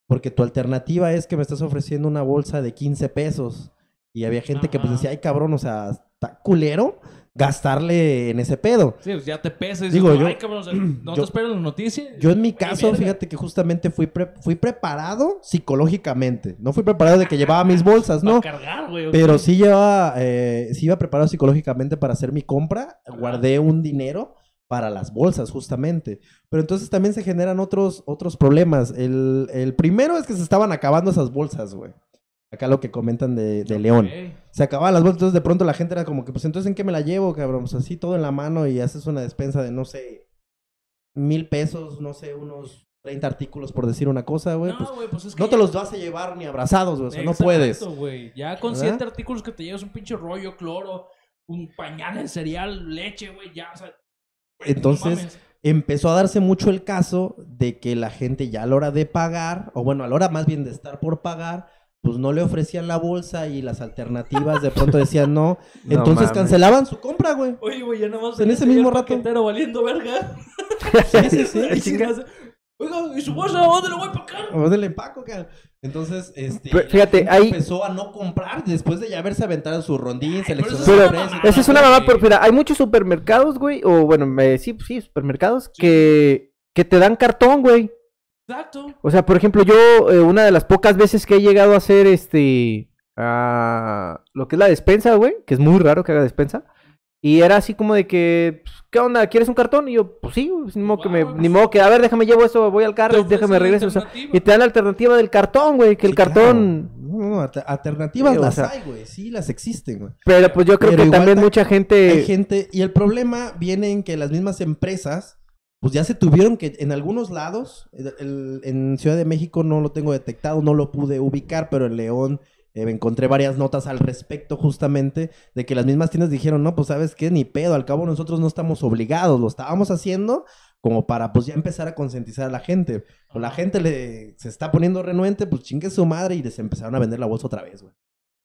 Porque tu alternativa es que me estás ofreciendo una bolsa de 15 pesos. Y había gente que pues decía, ay cabrón, o sea, está culero gastarle en ese pedo. Sí, pues ya te pesa y Digo, yo- ay, cabrón, o sea, no yo- te esperas la noticia. Yo en mi caso, fíjate que justamente fui, pre- fui preparado psicológicamente. No fui preparado de que llevaba mis bolsas, ¿no? cargar, güey. o Pero sí llevaba, eh, sí iba preparado psicológicamente para hacer mi compra. Guardé un dinero para las bolsas, justamente. Pero entonces también se generan otros, otros problemas. El, el primero es que se estaban acabando esas bolsas, güey. Acá lo que comentan de, de León. Se acababan las bolsas, entonces de pronto la gente era como que, pues entonces ¿en qué me la llevo, cabrón? Pues así todo en la mano y haces una despensa de, no sé, mil pesos, no sé, unos 30 artículos por decir una cosa, güey. No, pues güey, pues es que no te los vas a llevar ni abrazados, güey. O sea, no puedes. güey. Ya con ¿Verdad? siete artículos que te llevas un pinche rollo, cloro, un pañal en cereal, leche, güey, ya, o sea. Entonces, empezó a darse mucho el caso de que la gente ya a la hora de pagar, o bueno, a la hora más bien de estar por pagar, pues no le ofrecían la bolsa y las alternativas de pronto decían no. No Entonces mames. cancelaban su compra, güey. Oye, güey, ya nada más En ese mismo rato. paquetero valiendo verga. Sí, Oiga, ¿y su bolsa dónde la voy a pagar? O del empaco, cara. Entonces, este. Pero fíjate, ahí- Empezó a no comprar después de ya haberse aventado su rondín, seleccionado eso Pero precios. esa es una mamá, pero mira, hay muchos supermercados, güey, o bueno, me- sí, sí, supermercados, que, que te dan cartón, güey. Exacto. O sea, por ejemplo, yo, eh, una de las pocas veces que he llegado a hacer este. ah, lo que es la despensa, güey, que es muy raro que haga despensa. Y era así como de que, pues, ¿qué onda? ¿Quieres un cartón? Y yo, pues sí, pues, ni modo que me, ni modo que, a ver, déjame llevo eso, voy al carro, déjame regreso. o sea, alternativa. y te dan la alternativa del cartón, güey, que el cartón. claro. No, no, alter- alternativas Sí, o las sea- hay, güey. Sí, las existen, güey. Pero pues yo creo Pero que también ta- mucha gente. Hay gente, y el problema viene en que las mismas empresas, pues ya se tuvieron que, en algunos lados, en Ciudad de México no lo tengo detectado, no lo pude ubicar, pero en León eh, encontré varias notas al respecto justamente de que las mismas tiendas dijeron, no, pues sabes qué, ni pedo, al cabo nosotros no estamos obligados, lo estábamos haciendo como para pues ya empezar a concientizar a la gente. O la gente le, se está poniendo renuente, pues chingue su madre y les empezaron a vender la bolsa otra vez, güey.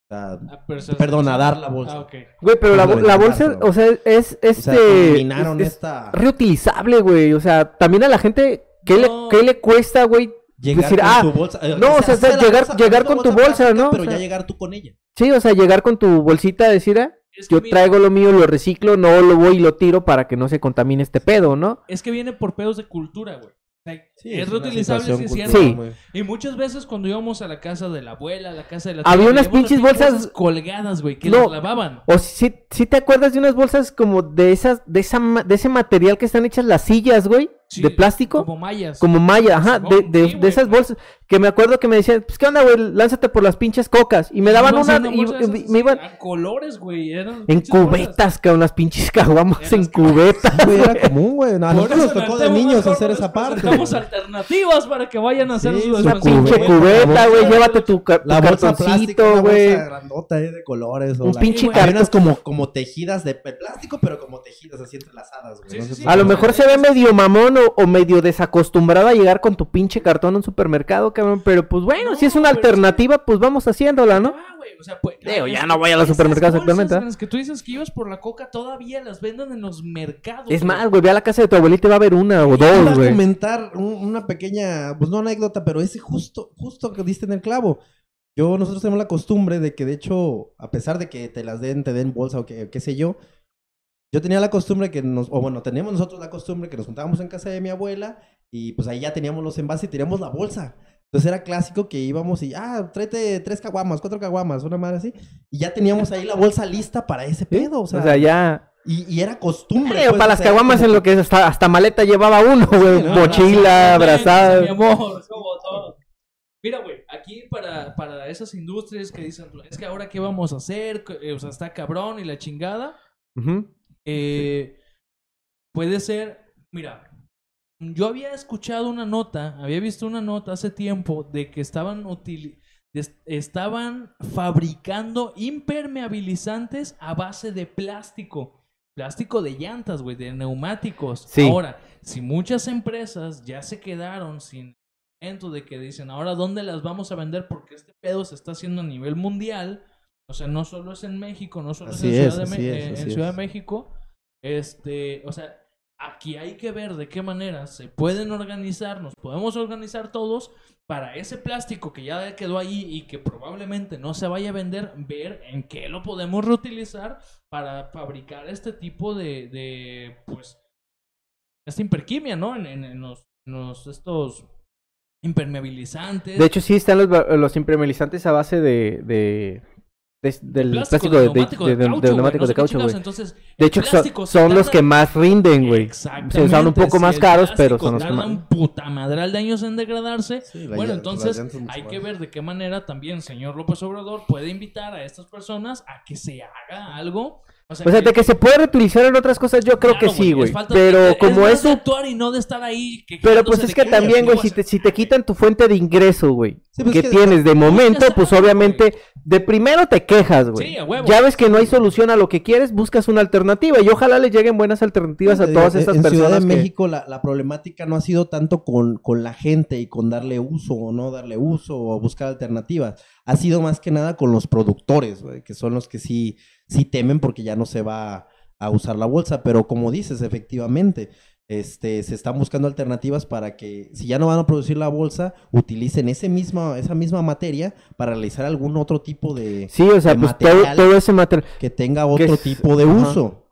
O se- perdón, a dar la bolsa. Ah, ok. Güey, pero la, la bolsa, o sea, es o este. sea, eliminaron es- es esta... reutilizable, güey. O sea, también a la gente, ¿qué, No. le, qué le cuesta, güey? Llegar decir, con ah, tu bolsa. eh, no, o sea, llegar- llegar con tu bolsa, plástica, ¿no? Pero O ya llegar tú con ella. Sí, o sea, llegar con tu bolsita, decir, ah, Es que yo mira, traigo lo mío, lo reciclo, no lo voy y lo tiro para que no se contamine este pedo, ¿no? Es que viene por pedos de cultura, güey. Es reutilizable, sí, cierto. Y muchas veces cuando íbamos a la casa de la abuela, a la casa de la Había tía, unas veíamos pinches bolsas- colgadas, güey, que No. las lavaban. O si, si te acuerdas de unas bolsas como de esas, de esa, ma- de ese material que están hechas las sillas, güey. Sí, de plástico. Como mallas. Como malla, ajá, de, de, sí, de esas bolsas. Que me acuerdo que me decían, pues qué onda, güey, lánzate por las pinches cocas. Y me daban una, y, esas, me iban A colores, güey. eran en cubetas, cabrón, las pinches caguamas en cubetas. Güey, era común, güey. A nosotros nos tocó de niños hacer esa parte. Alternativas para que vayan a hacer Sí, su una pinche cubeta, güey, llévate tu, ca- tu La bolsa plástica, güey. bolsa grandota de colores. o Un la- pinche cartón. unas como, como tejidas de plástico, pero como tejidas así entrelazadas, güey. Sí, No sí, sé sí. por A lo mejor se ve medio mamón o, o medio desacostumbrado a llegar con tu pinche cartón a un supermercado, cabrón. Pero pues bueno, No, si es una alternativa, pues vamos haciéndola, ¿no? Ah, güey, o sea, pues, Digo, ya no voy a los supermercados actualmente, ¿eh? las que tú dices que ibas por la coca todavía las venden en los mercados. Es güey. más, güey, ve a la casa de tu abuelita y va a haber una o dos, a güey. comentar un- una pequeña, pues no anécdota, pero ese justo, justo que diste en el clavo. Yo, nosotros tenemos la costumbre de que, de hecho, a pesar de que te las den, te den bolsa o qué sé yo, yo tenía la costumbre que nos, o bueno, teníamos nosotros la costumbre que nos juntábamos en casa de mi abuela y pues ahí ya teníamos los envases y teníamos la bolsa. Entonces era clásico que íbamos y, ah, tráete tres caguamas, cuatro caguamas, una madre así. Y ya teníamos ahí la bolsa lista para ese pedo, o sea, ya. Y, y era costumbre. Eh, pues, para las caguamas como en lo que hasta, hasta maleta llevaba uno, güey. ¿no? Mochila, Mi abrazada. amor, es como todo. Mira, güey, aquí para, para esas industrias que dicen, es que ahora qué vamos a hacer, eh, o sea, está cabrón y la chingada, eh, puede ser, mira, yo había escuchado una nota, había visto una nota hace tiempo de que estaban estaban fabricando impermeabilizantes a base de plástico. Plástico de llantas, güey, de neumáticos. Sí. Ahora, si muchas empresas ya se quedaron sin momento de que dicen, ahora dónde las vamos a vender porque este pedo se está haciendo a nivel mundial. O sea, no solo es en México, no solo Así es en es, Ciudad, de, es, eh, en Ciudad de México. Este, o sea, aquí hay que ver de qué manera se pueden organizar, nos podemos organizar todos para ese plástico que ya quedó ahí y que probablemente no se vaya a vender, ver en qué lo podemos reutilizar para fabricar este tipo de, de pues, esta imperquimia, ¿no? En, en- en los, en los- estos impermeabilizantes. De hecho, sí están los, impermeabilizantes a base de, de- del plástico, plástico de, de, neumático de- de- caucho, de güey, neumáticos no sé de caucho, güey. Entonces, De hecho, son, son los que más rinden, güey. Se usan un poco si más caros, pero son los que más- un puta madral de años en degradarse. Sí, bueno, entonces son hay que ver de qué manera también señor López Obrador puede invitar a estas personas a que se haga algo. O sea, O sea, de que se puede reutilizar en otras cosas, yo creo claro, que sí, es güey. Pero es como de eso. actuar y no de estar ahí Pero pues de es que "Ay, también, güey, si te, si te quitan tu fuente de ingreso, güey, Sí, pues que, es que- tienes de momento, pues algo, obviamente, de primero te quejas, güey. Sí, a huevo. Ya ves que no hay solución a lo que quieres, buscas una alternativa. Y ojalá le lleguen buenas alternativas a todas en- estas en personas. Ciudad de que- México la, la problemática no ha sido tanto con, con la gente y con darle uso o no darle uso o buscar alternativas. Ha sido más que nada con los productores, güey, que son los que sí, sí temen porque ya no se va a, a usar la bolsa. Pero como dices, efectivamente, este, se están buscando alternativas para que, si ya no van a producir la bolsa, utilicen ese misma, esa misma materia para realizar algún otro tipo de... Sí, o sea, pues todo, material todo ese material. que tenga otro es- tipo de ajá. uso.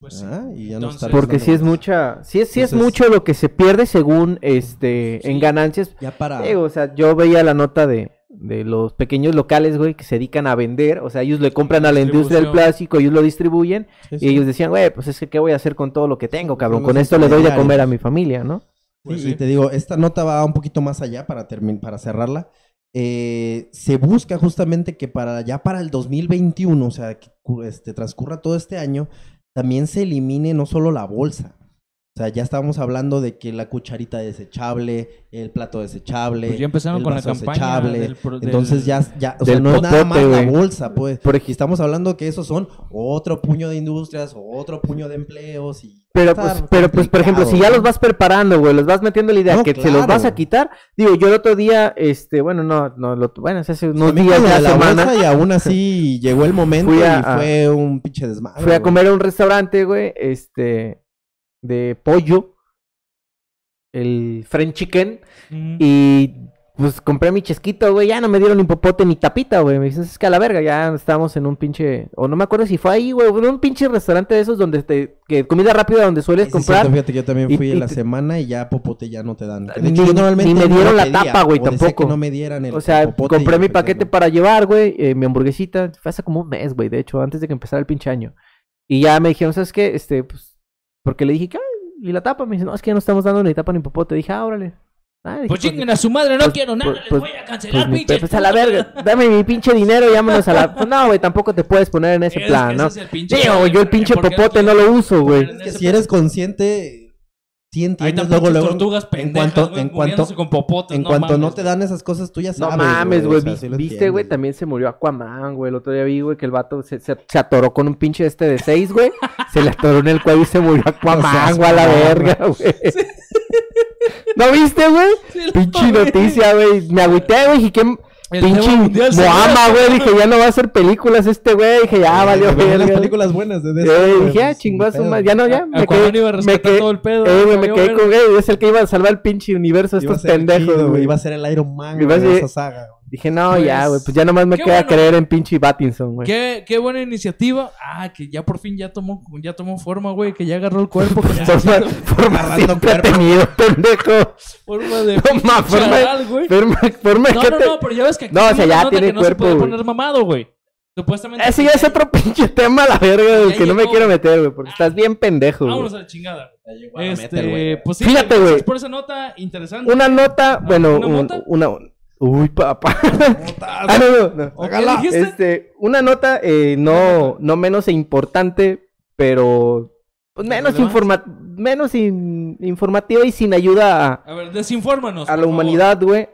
Pues sí. Ah, y ya no Entonces- estar Porque sí es mucha, sí es, sí es mucho lo que se pierde según este Sí. en ganancias. Ya para... O sea, yo veía la nota de, de los pequeños locales, güey, que se dedican a vender. O sea, ellos le compran a la industria del plástico, ellos lo distribuyen. Sí, Y ellos decían, güey, pues es que, ¿qué voy a hacer con todo lo que tengo, cabrón? Con esto le doy de comer a mi familia, ¿no? Pues Sí, y te digo, esta nota va un poquito más allá para, para cerrarla. Eh, se busca justamente que para ya para el 2021, o sea, que este, transcurra todo este año, también se elimine no solo la bolsa. O sea, ya estábamos hablando de que la cucharita desechable, el plato desechable, Pues ya empezaron el con la vaso campaña desechable. del pro- del- Entonces ya, ya o del sea, no es nada más la bolsa, pues. Por Y estamos hablando que esos son otro puño de industrias, otro puño de empleos y Pero pues, pero pues, por ejemplo, si ya los vas preparando, güey, los vas metiendo la idea No, que se los vas a claro. quitar. Digo, yo el otro día, este, bueno, no, no, lo, bueno, hace unos También días con de la la semana, y aún así llegó el momento a- y fue un pinche desmadre. fui a comer a un restaurante, güey, este, de pollo, el French Chicken, Mm. y pues compré mi chesquito, güey, ya no me dieron ni popote ni tapita, güey, me dicen, es que a la verga, ya estábamos en un pinche, o no me acuerdo si fue ahí, güey, en un pinche restaurante de esos donde te, que comida rápida donde sueles Sí, comprar. cierto, fíjate yo también fui y en la te- semana y ya popote ya no te dan. Ni- De hecho, yo normalmente ni me dieron la tapa, güey, tampoco. que no me dieran el O sea, popote compré mi paquete para llevar, güey, eh, mi hamburguesita, fue hace como un mes, güey, de hecho, antes de que empezara el pinche año. Y ya me dijeron, ¿sabes qué? Este, pues, porque le dije que, "Ay", y la tapa. Me dice, no, es que ya no estamos dando ni tapa ni popote. Dije, ah, órale. Ah, dije, Pues chinguen a su madre, no pues- quiero nada, pues- les pues- voy a pues, cancelar, ni- pinche. pues a la verga, dame mi pinche dinero y vámonos a la... Pues no, güey, tampoco te puedes poner en ese plan, ¿no? Digo, yo el pinche popote no lo uso, güey. Es que si eres consciente, sí Hay entiendes luego, luego. tortugas en pendejas, cuanto, güey, en cuanto, con popotes, en no cuanto no te dan esas cosas, tú ya No sabes. mames, güey. o sea, sí Viste, güey, también se murió Aquaman, güey. El otro día vi, güey, que el vato se, se, se atoró con un pinche este de seis, güey. se le atoró en el cuello y se murió Aquaman, güey, a la verga, güey. ¿No viste, güey? Sí, Pinche noticia, güey. Me agüité, güey. Dije, ¿qué? El Pinche Moama, güey. Dije, ya no va a hacer películas este, güey. Dije, ya valió, Güey, las películas buenas de Eh, dije, ah, pues, chingó su madre. Ya no, ya. Me quedé, iba a me quedé, todo el pedo, eh, güey, me quedé con, güey, es el que iba a salvar el pinche universo estos pendejos, güey. Iba a ser el Iron Man Iba a güey, de esa saga. güey. Dije, no, Pues, ya, güey. Pues ya nomás me queda bueno. creer en pinche Batinson, güey. Qué, qué buena iniciativa. Ah, que ya por fin ya tomó, ya tomó forma, güey, que ya agarró el cuerpo. que Forma, necesita forma Agarrando siempre ha cuerpo. tenido, pendejo. forma de forma- charal, güey. Forma, forma No, que no, te- no, pero ya ves que aquí No, o sea, ya tiene que no se cuerpo, puede güey. poner mamado, güey. Supuestamente. Ese ya es otro pinche tema, la verga, güey, Ya que no me llegó. quiero meter, güey, porque estás bien pendejo, güey. Vámonos a la chingada. Ya llegó Este, meter, güey. pues sí, Fíjate, gracias güey. por esa nota interesante. Una nota, bueno, ¿una un- nota? una... Uy, papá. ah, no, no, no. Este, una nota eh, no, no menos importante, pero pues, menos, informa menos in- informativa y sin ayuda a, A ver, desinfórmanos. a la humanidad, güey.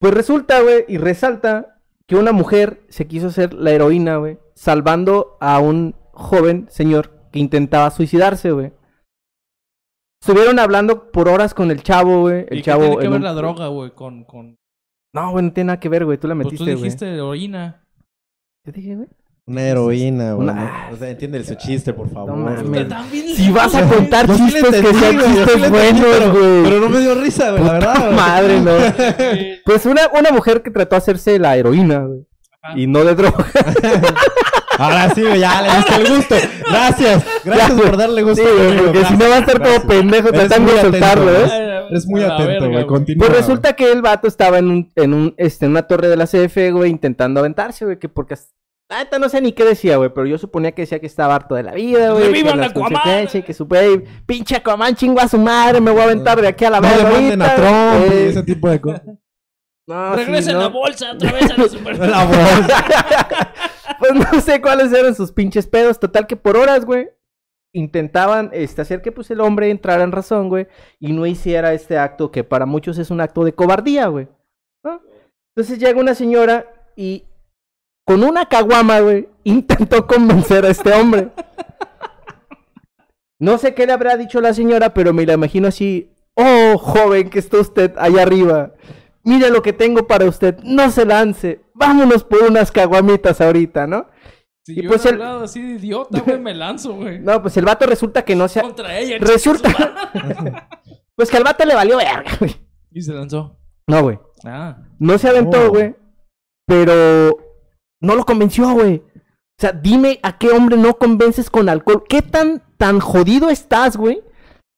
Pues resulta, güey, y resalta que una mujer se quiso ser la heroína, güey, salvando a un joven señor que intentaba suicidarse, güey. Estuvieron hablando por horas con el chavo, güey. ¿Y El qué chavo. tiene que ver un- la droga, güey, con... con... No, güey, no tiene nada que ver, güey. Tú la Pues metiste, tú güey. dijiste heroína. ¿Qué dije, güey? Una heroína, güey. Una- O sea, entiende su chiste, por favor. No mames. Si vas a contar chistes que entendí, sean chistes buenos, güey. Pero no me dio risa, güey, la verdad. güey. Madre, no. Pues una, una mujer que trató de hacerse la heroína, güey. Ajá. Y no de droga. Ahora sí, güey, ya le diste el gusto. Gracias. Gracias Ya, por darle gusto. Sí, porque si no va a estar todo gracias. pendejo Eres tratando muy de soltarlo. ¿eh? Eres muy la atento, verga, güey. Continúa. Pues resulta que el vato estaba en un, en un, este, en una torre de la CF, güey, intentando aventarse, güey, que porque la neta no sé ni qué decía, güey, pero yo suponía que decía que estaba harto de la vida, güey, que ¡Revivan las Aquaman! consecuencias, y que su güey, pinche Aquaman chingo a su madre, me voy a aventar de aquí a la No verga a Trump y eh, ese tipo de cosas. no, sí, Regresen no. la bolsa otra vez a la super... Pues no sé cuáles eran sus pinches pedos. Total que por horas, güey, intentaban este, hacer que pues el hombre entrara en razón, güey, y no hiciera este acto que para muchos es un acto de cobardía, güey. Entonces llega una señora y con una caguama, güey, intentó convencer a este hombre. No sé qué le habrá dicho la señora, pero me la imagino así. Oh, joven, que está usted allá arriba. Mire lo que tengo para usted. No se lance. Vámonos por unas caguamitas ahorita, ¿no? Si Y yo pues hubiera el- hablado así de idiota, güey, me lanzo, güey. No, pues el vato resulta que no se... Contra ella. Resulta... pues que al vato le valió verga, güey. Y se lanzó. No, güey. Ah. No se aventó, Oh. güey. Pero no lo convenció, güey. O sea, dime a qué hombre no convences con alcohol. ¿Qué tan, tan jodido estás, güey?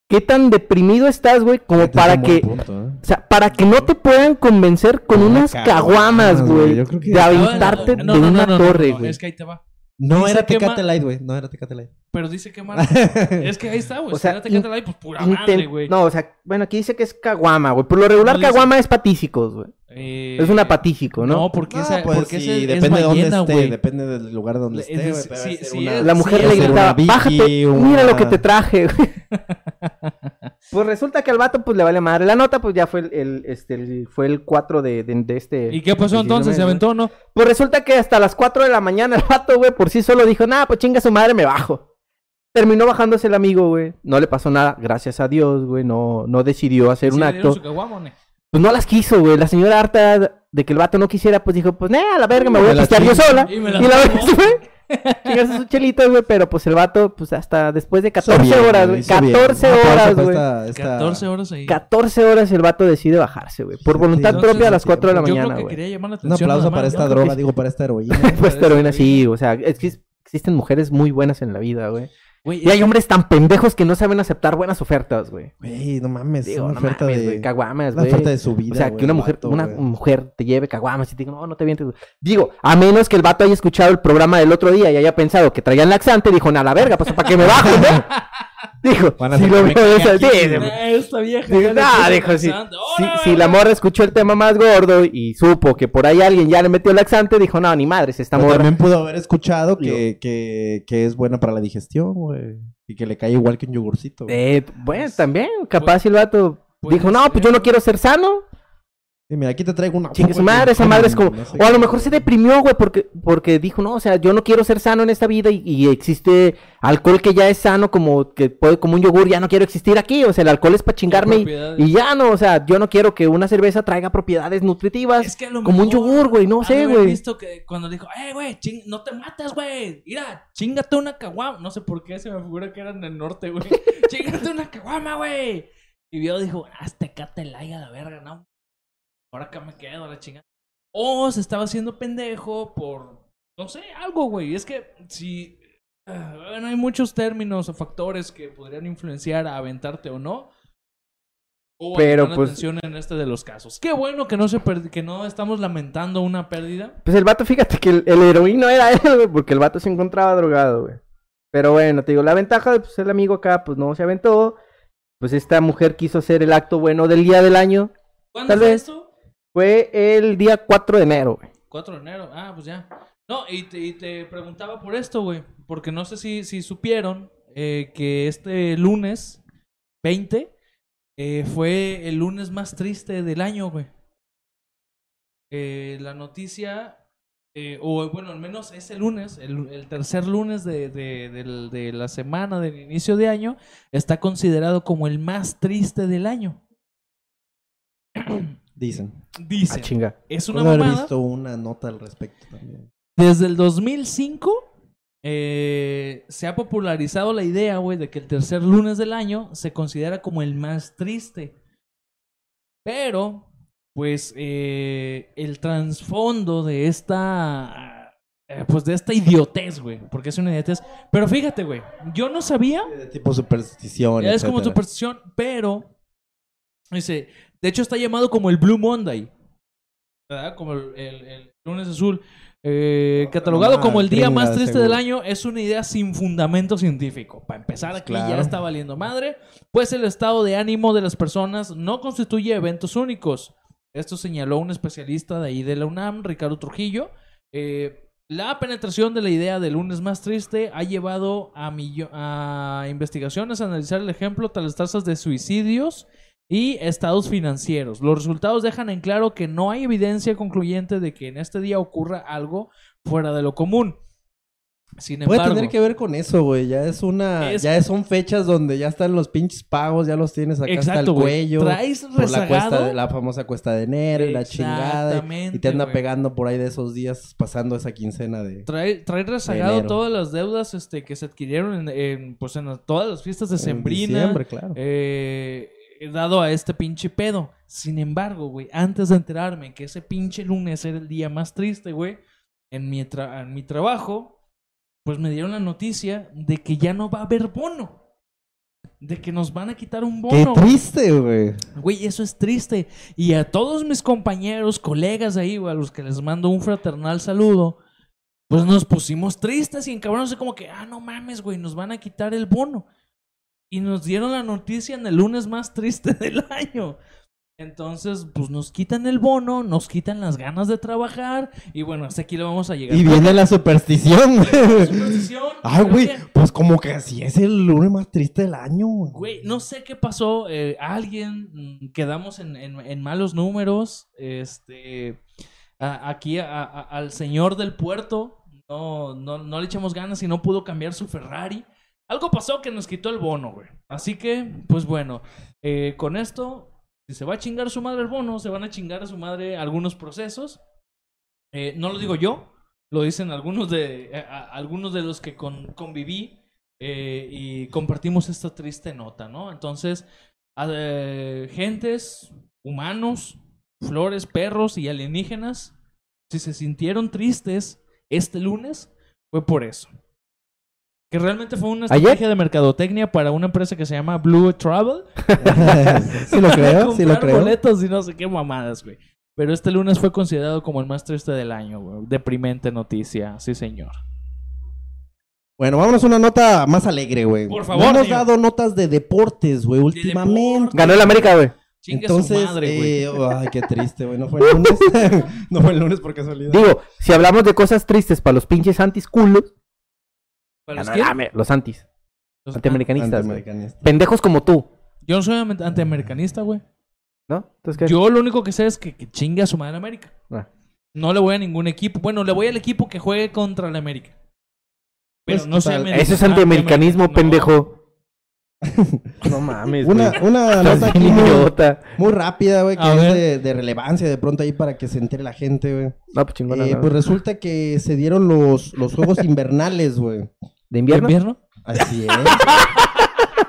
¿Qué tan deprimido estás, güey? Como Este para que... punto, ¿eh? O sea, para que no te puedan convencer con unas caguamas, güey. güey. Yo creo que- De aventarte No, de no, no, una no, no, torre, no, güey. Es que ahí te va. No Dice era Tecate Light, güey. No era Tecate Light. Pero dice que mal. es que ahí está, güey. O sea, sea, in- ahí, pues pura madre, güey. No, o sea, bueno, aquí dice que es caguama, güey. Por lo regular, No dice- caguama es patísicos, güey. Eh, Es una patísico, ¿no? No, porque No, esa, pues porque sí, ese depende es de dónde ballena, esté, depende del lugar donde Es esté, sí, sí, una- La mujer sí, le gritaba, Vicky, bájate, una- mira lo que te traje, güey. Pues resulta que al vato, pues, le vale madre. La nota, pues, ya fue el, el, este, el- fue el 4 de, de, de este... ¿Y qué pasó entonces? ¿Se 19, aventó o no? Pues resulta que hasta las 4 de la mañana el vato, güey, por sí solo dijo, nah, pues chinga su madre, me bajo. Terminó bajándose el amigo, güey. No le pasó nada, gracias a Dios, güey. No, no decidió hacer ¿Sí un acto. su no? Pues no las quiso, güey. La señora harta de que el vato no quisiera, pues dijo, pues, nah, a la verga, me voy Me a la pistear yo sola. Y Y me la la verga se fue. Chingarse sus chelitas, güey. Pero pues el vato, pues hasta después de Hizo 14 bien, horas, güey. hizo bien. 14 Un aplauso horas, para güey. esta- esta- 14 horas ahí. 14 horas el vato decide bajarse, güey. Por Sí, voluntad no, propia a las sí, 4 de la Yo mañana, que güey. la Un aplauso nada para esta droga, que- digo, para esta heroína. Pues heroína sí, o sea, es que existen mujeres muy buenas en la vida, güey. Güey, Y hay hombres tan pendejos que no saben aceptar buenas ofertas, güey. Güey, no mames. Digo, una no oferta mames, de... güey, caguamas, Una güey. oferta de su vida, O sea, güey, que una mujer, vato, una güey. mujer te lleve caguamas y te diga, no, no te vientes. Digo, a menos que el vato haya escuchado el programa del otro día y haya pensado que traían laxante, dijo, nada, la verga, pues para que me bajo, ¿no? Dijo, si lo veo esa- aquí, sí, güey. Esta vieja. Le nah, dijo, si, si, si la morra escuchó el tema más gordo y supo que por ahí alguien ya le metió laxante, dijo, no, ni madres, esta Pero morra. también pudo haber escuchado que, que, que es buena para la digestión, güey. Y que le cae igual que un yogurcito. Eh, bueno, también, capaz el vato dijo, no, pues yo no quiero ser sano. Y mira, aquí te traigo una. Chingue su madre, esa madre es como... O a lo mejor se deprimió, güey, porque, porque dijo, no, o sea, yo no quiero ser sano en esta vida y, y existe alcohol que ya es sano como que puede, como un yogur, ya no quiero existir aquí, o sea, el alcohol es para chingarme y, ya no, o sea, yo no quiero que una cerveza traiga propiedades nutritivas Es que a lo como un yogur, güey, no sé, güey. visto que cuando dijo, eh, güey, ching- no te mates, güey. Mira, chingate una caguama. No sé por qué se me figura que era en el norte, güey. chingate una caguama, güey. Y vio, dijo, hazte cate la la verga, no. Ahora acá me quedo, la chingada. O se estaba haciendo pendejo por, no sé, algo, güey. Es que si... ah, bueno, hay muchos términos o factores que podrían influenciar a aventarte o no. O Pero, pues- atención en este de los casos. Qué bueno que no se que no estamos lamentando una pérdida. Pues el vato, fíjate que el, el heroíno era él, güey, porque el vato se encontraba drogado, güey. Pero bueno, te digo, la ventaja de pues, el amigo acá, pues no se aventó. Pues esta mujer quiso hacer el acto bueno del día del año. ¿Cuándo Tal fue vez. esto? Fue el día 4 de enero, güey. 4 de enero. Ah, pues ya. No, y te, y te preguntaba por esto, güey. Porque no sé si, supieron eh, que este lunes 20 eh, fue el lunes más triste del año, güey. Eh, la noticia, o bueno, al menos ese lunes, el, tercer lunes de la semana del inicio de año, está considerado como el más triste del año. Dicen. Dice, Ah, chinga. es una Puedo haber mamada. visto una nota al respecto también. Desde el 2005 eh, se ha popularizado la idea, güey, de que el tercer lunes del año se considera como el más triste. Pero, pues, eh, el trasfondo de esta, eh, pues, de esta idiotez, güey, porque es una idiotez. Pero fíjate, güey, yo no sabía De tipo superstición. es como superstición, pero dice, de hecho está llamado como el Blue Monday, ¿verdad? Como el, el- el lunes azul. Eh, catalogado como el día más triste seguro. del año, es una idea sin fundamento científico. Para empezar, aquí ya está valiendo madre, pues el estado de ánimo de las personas no constituye eventos únicos. Esto señaló un especialista de ahí de la UNAM, Ricardo Trujillo. Eh, la penetración de la idea del lunes más triste ha llevado a, a investigaciones a analizar el ejemplo tras las tasas de suicidios y estados financieros. Los resultados dejan en claro que no hay evidencia concluyente de que en este día ocurra algo fuera de lo común. Sin Puede embargo, tener que ver con eso, güey. Ya es una. Es- Ya son fechas donde ya están los pinches pagos, ya los tienes acá hasta el güey. cuello. Traes Por la, cuesta rezagado. de- la famosa cuesta de enero y la chingada. Exactamente, Y te anda güey. pegando por ahí de esos días pasando esa quincena de. Trae, trae rezagado todas las deudas este, que se adquirieron en, en, pues en todas las fiestas de Sembrina. claro. eh, dado a este pinche pedo. Sin embargo, güey, antes de enterarme que ese pinche lunes era el día más triste, güey, en mi, tra- en mi trabajo, pues me dieron la noticia de que ya no va a haber bono. De que nos van a quitar un Qué bono. triste, güey. Güey, eso es triste. Y a todos mis compañeros, colegas ahí, güey, a los que les mando un fraternal saludo, pues nos pusimos tristes y encabronados, como que, ah, no mames, güey, nos van a quitar el bono. Y nos dieron la noticia en el lunes más triste del año. Entonces, pues nos quitan el bono, nos quitan las ganas de trabajar. Y bueno, hasta aquí le vamos a llegar. Y viene la superstición, güey. Superstición, Ay, güey. que- Pues como que así es el lunes más triste del año, güey. No sé qué pasó. eh, alguien mm, quedamos en, en- en malos números. Este. a- aquí a- a- al señor del puerto. No, no, no le echamos ganas y no pudo cambiar su Ferrari. Algo pasó que nos quitó el bono, güey. Así que, pues bueno, eh, con esto, si se va a chingar su madre el bono, se van a chingar a su madre algunos procesos. Eh, no lo digo yo, lo dicen algunos de, a- a- algunos de los que con- conviví eh, y compartimos esta triste nota, ¿no? Entonces, a- eh, gentes, humanos, flores, perros y alienígenas, si se sintieron tristes este lunes, fue por eso. Que realmente fue una ¿Ayer? estrategia de mercadotecnia para una empresa que se llama Blue Travel. sí lo creo, sí lo creo. boletos y no sé qué mamadas, güey. Pero este lunes fue considerado como el más triste del año, güey. Deprimente noticia, sí señor. Bueno, vámonos a una nota más alegre, güey. Por favor, No hemos señor. dado notas de deportes, güey, últimamente. Ganó el América, güey. Chingue Entonces, su madre, güey. eh, ay, qué triste, güey. No fue el lunes. no fue el lunes por casualidad. Digo, si hablamos de cosas tristes para los pinches antis culos, ¿Para los quién? los antis, Los- antiamericanistas, güey. Antiamericanista. Pendejos como tú, Yo no soy am- antiamericanista, güey. ¿no? Entonces, ¿qué? Yo lo único que sé es que, que chingue a su madre América. Ah. No le voy a ningún equipo. Bueno, le voy al equipo que juegue contra la América. Pero Pues, no america- Eso es antiamericanismo, antiamerica- pendejo. No mames, Una, güey. una nota aquí muy, muy rápida, güey, que A es de, de relevancia de pronto ahí para que se entere la gente, güey. No, pues chingona. Eh, ¿no? pues resulta que se dieron los, los juegos invernales, güey. ¿De ¿De invierno? Así es.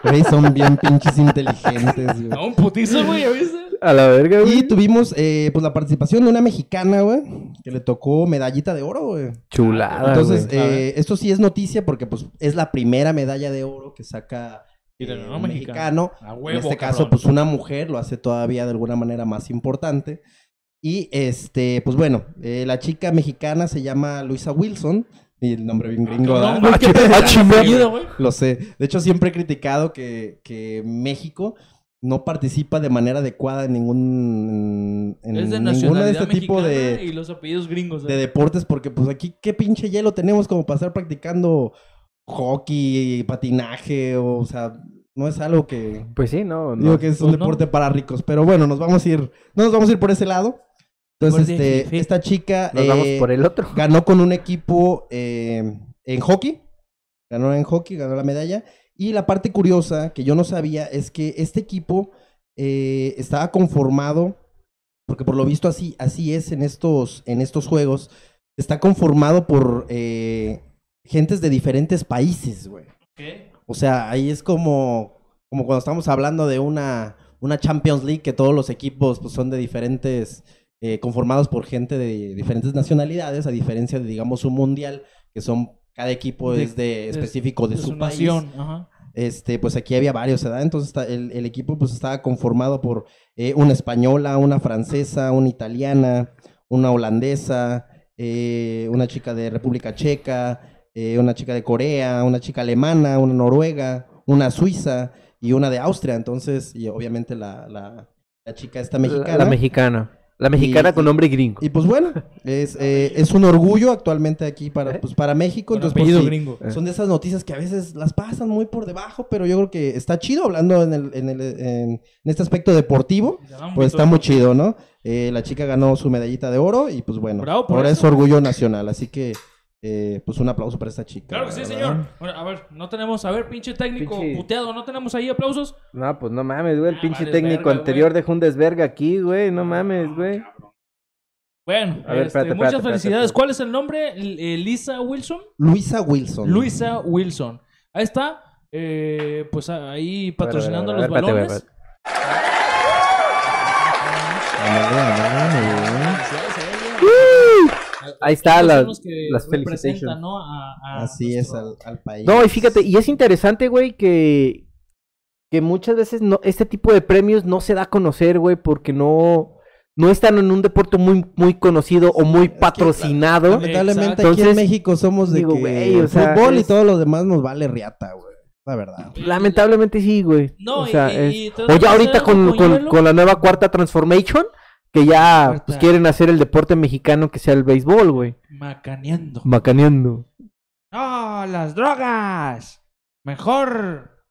Güey, son bien pinches inteligentes, güey. No, un putizo, güey, ¿ya viste? A la verga, güey. Y tuvimos, eh, pues, la participación de una mexicana, güey, que le tocó medallita de oro, güey. Chulada, Entonces, güey. Eh, esto sí es noticia porque, pues, es la primera medalla de oro que saca eh, Mira, no, un mexicano. A en huevo, este caso, pues, una mujer lo hace todavía de alguna manera más importante. Y, este, pues, bueno, eh, la chica mexicana se llama Luisa Wilson. Y el nombre bien gringo, Ah, chingada. apellido, güey. Lo sé. De hecho, siempre he criticado que, que México no participa de manera adecuada en ningún en Es de ninguno de nacionalidad este tipo de, y los apellidos gringos. de ¿eh? deportes porque pues aquí qué pinche hielo tenemos como para estar practicando hockey, patinaje o, o sea, no es algo que Pues sí, no. no. digo que es un Pues no. deporte para ricos, pero bueno, nos vamos a ir no nos vamos a ir por ese lado. Entonces, este, esta chica Nos vamos eh, por el otro. ganó con un equipo eh, en hockey. Ganó en hockey, ganó la medalla. Y la parte curiosa que yo no sabía es que este equipo eh, estaba conformado, porque por lo visto así, así es en estos, en estos juegos, está conformado por eh, gentes de diferentes países, güey. ¿Qué? O sea, ahí es como, como cuando estamos hablando de una, una Champions League, que todos los equipos pues, son de diferentes, eh, conformados por gente de diferentes nacionalidades, a diferencia de, digamos, un mundial, que son, cada equipo De- es de específico de, su, país. nación. Ajá. Este, pues aquí había varios, ¿verdad? Entonces está- el, el equipo pues estaba conformado por eh, una española, una francesa, una italiana, una holandesa, eh, una chica de República Checa, eh, una chica de Corea, una chica alemana, una noruega, una suiza y una de Austria. Entonces, y obviamente la, la, la chica esta mexicana. La, la mexicana. La mexicana Y- con nombre gringo. y pues bueno, es, eh, es un orgullo actualmente aquí para, pues, para México. Con Entonces, pues, sí, gringo. son de esas noticias que a veces las pasan muy por debajo, pero yo creo que está chido hablando en, el, en, el, en, en este aspecto deportivo. Pues está muy chido, ¿no? Eh, la chica ganó su medallita de oro y pues bueno, Bravo por ahora eso. es orgullo nacional. Así que, eh, pues un aplauso para esta chica. Claro que sí, ¿verdad? señor. Bueno, a ver, no tenemos, a ver, pinche técnico Pinche- puteado, ¿no tenemos ahí aplausos? No, pues no mames, güey. El Ah, pinche técnico verga, anterior güey. dejó un desverga aquí, güey. No mames, güey. Bueno, A ver, este, espérate, muchas espérate, felicidades. espérate. ¿Cuál es el nombre? L- eh, Lisa Wilson. Luisa Wilson. Luisa Wilson. Ahí está. eh, pues ahí patrocinando A ver, los a ver, espérate, balones. Ahí está, la- son los que las felicitations. ¿no? A- a Así es, al, al país. No, y fíjate, y es interesante, güey, que, que muchas veces no, este tipo de premios no se da a conocer, güey, porque no, no están en un deporte muy, muy conocido o muy Es que, patrocinado. Lamentablemente Exacto. aquí en México somos de digo, que o sea, fútbol y es- todo lo demás nos vale riata, güey. La verdad. Lamentablemente sí, güey. No, o sea, y- es- y- y te o das ya ahorita con, con la nueva cuarta transformation, que ya pues, quieren hacer el deporte mexicano que sea el béisbol, güey. Macaneando. Macaneando. ¡No, las drogas! Mejor.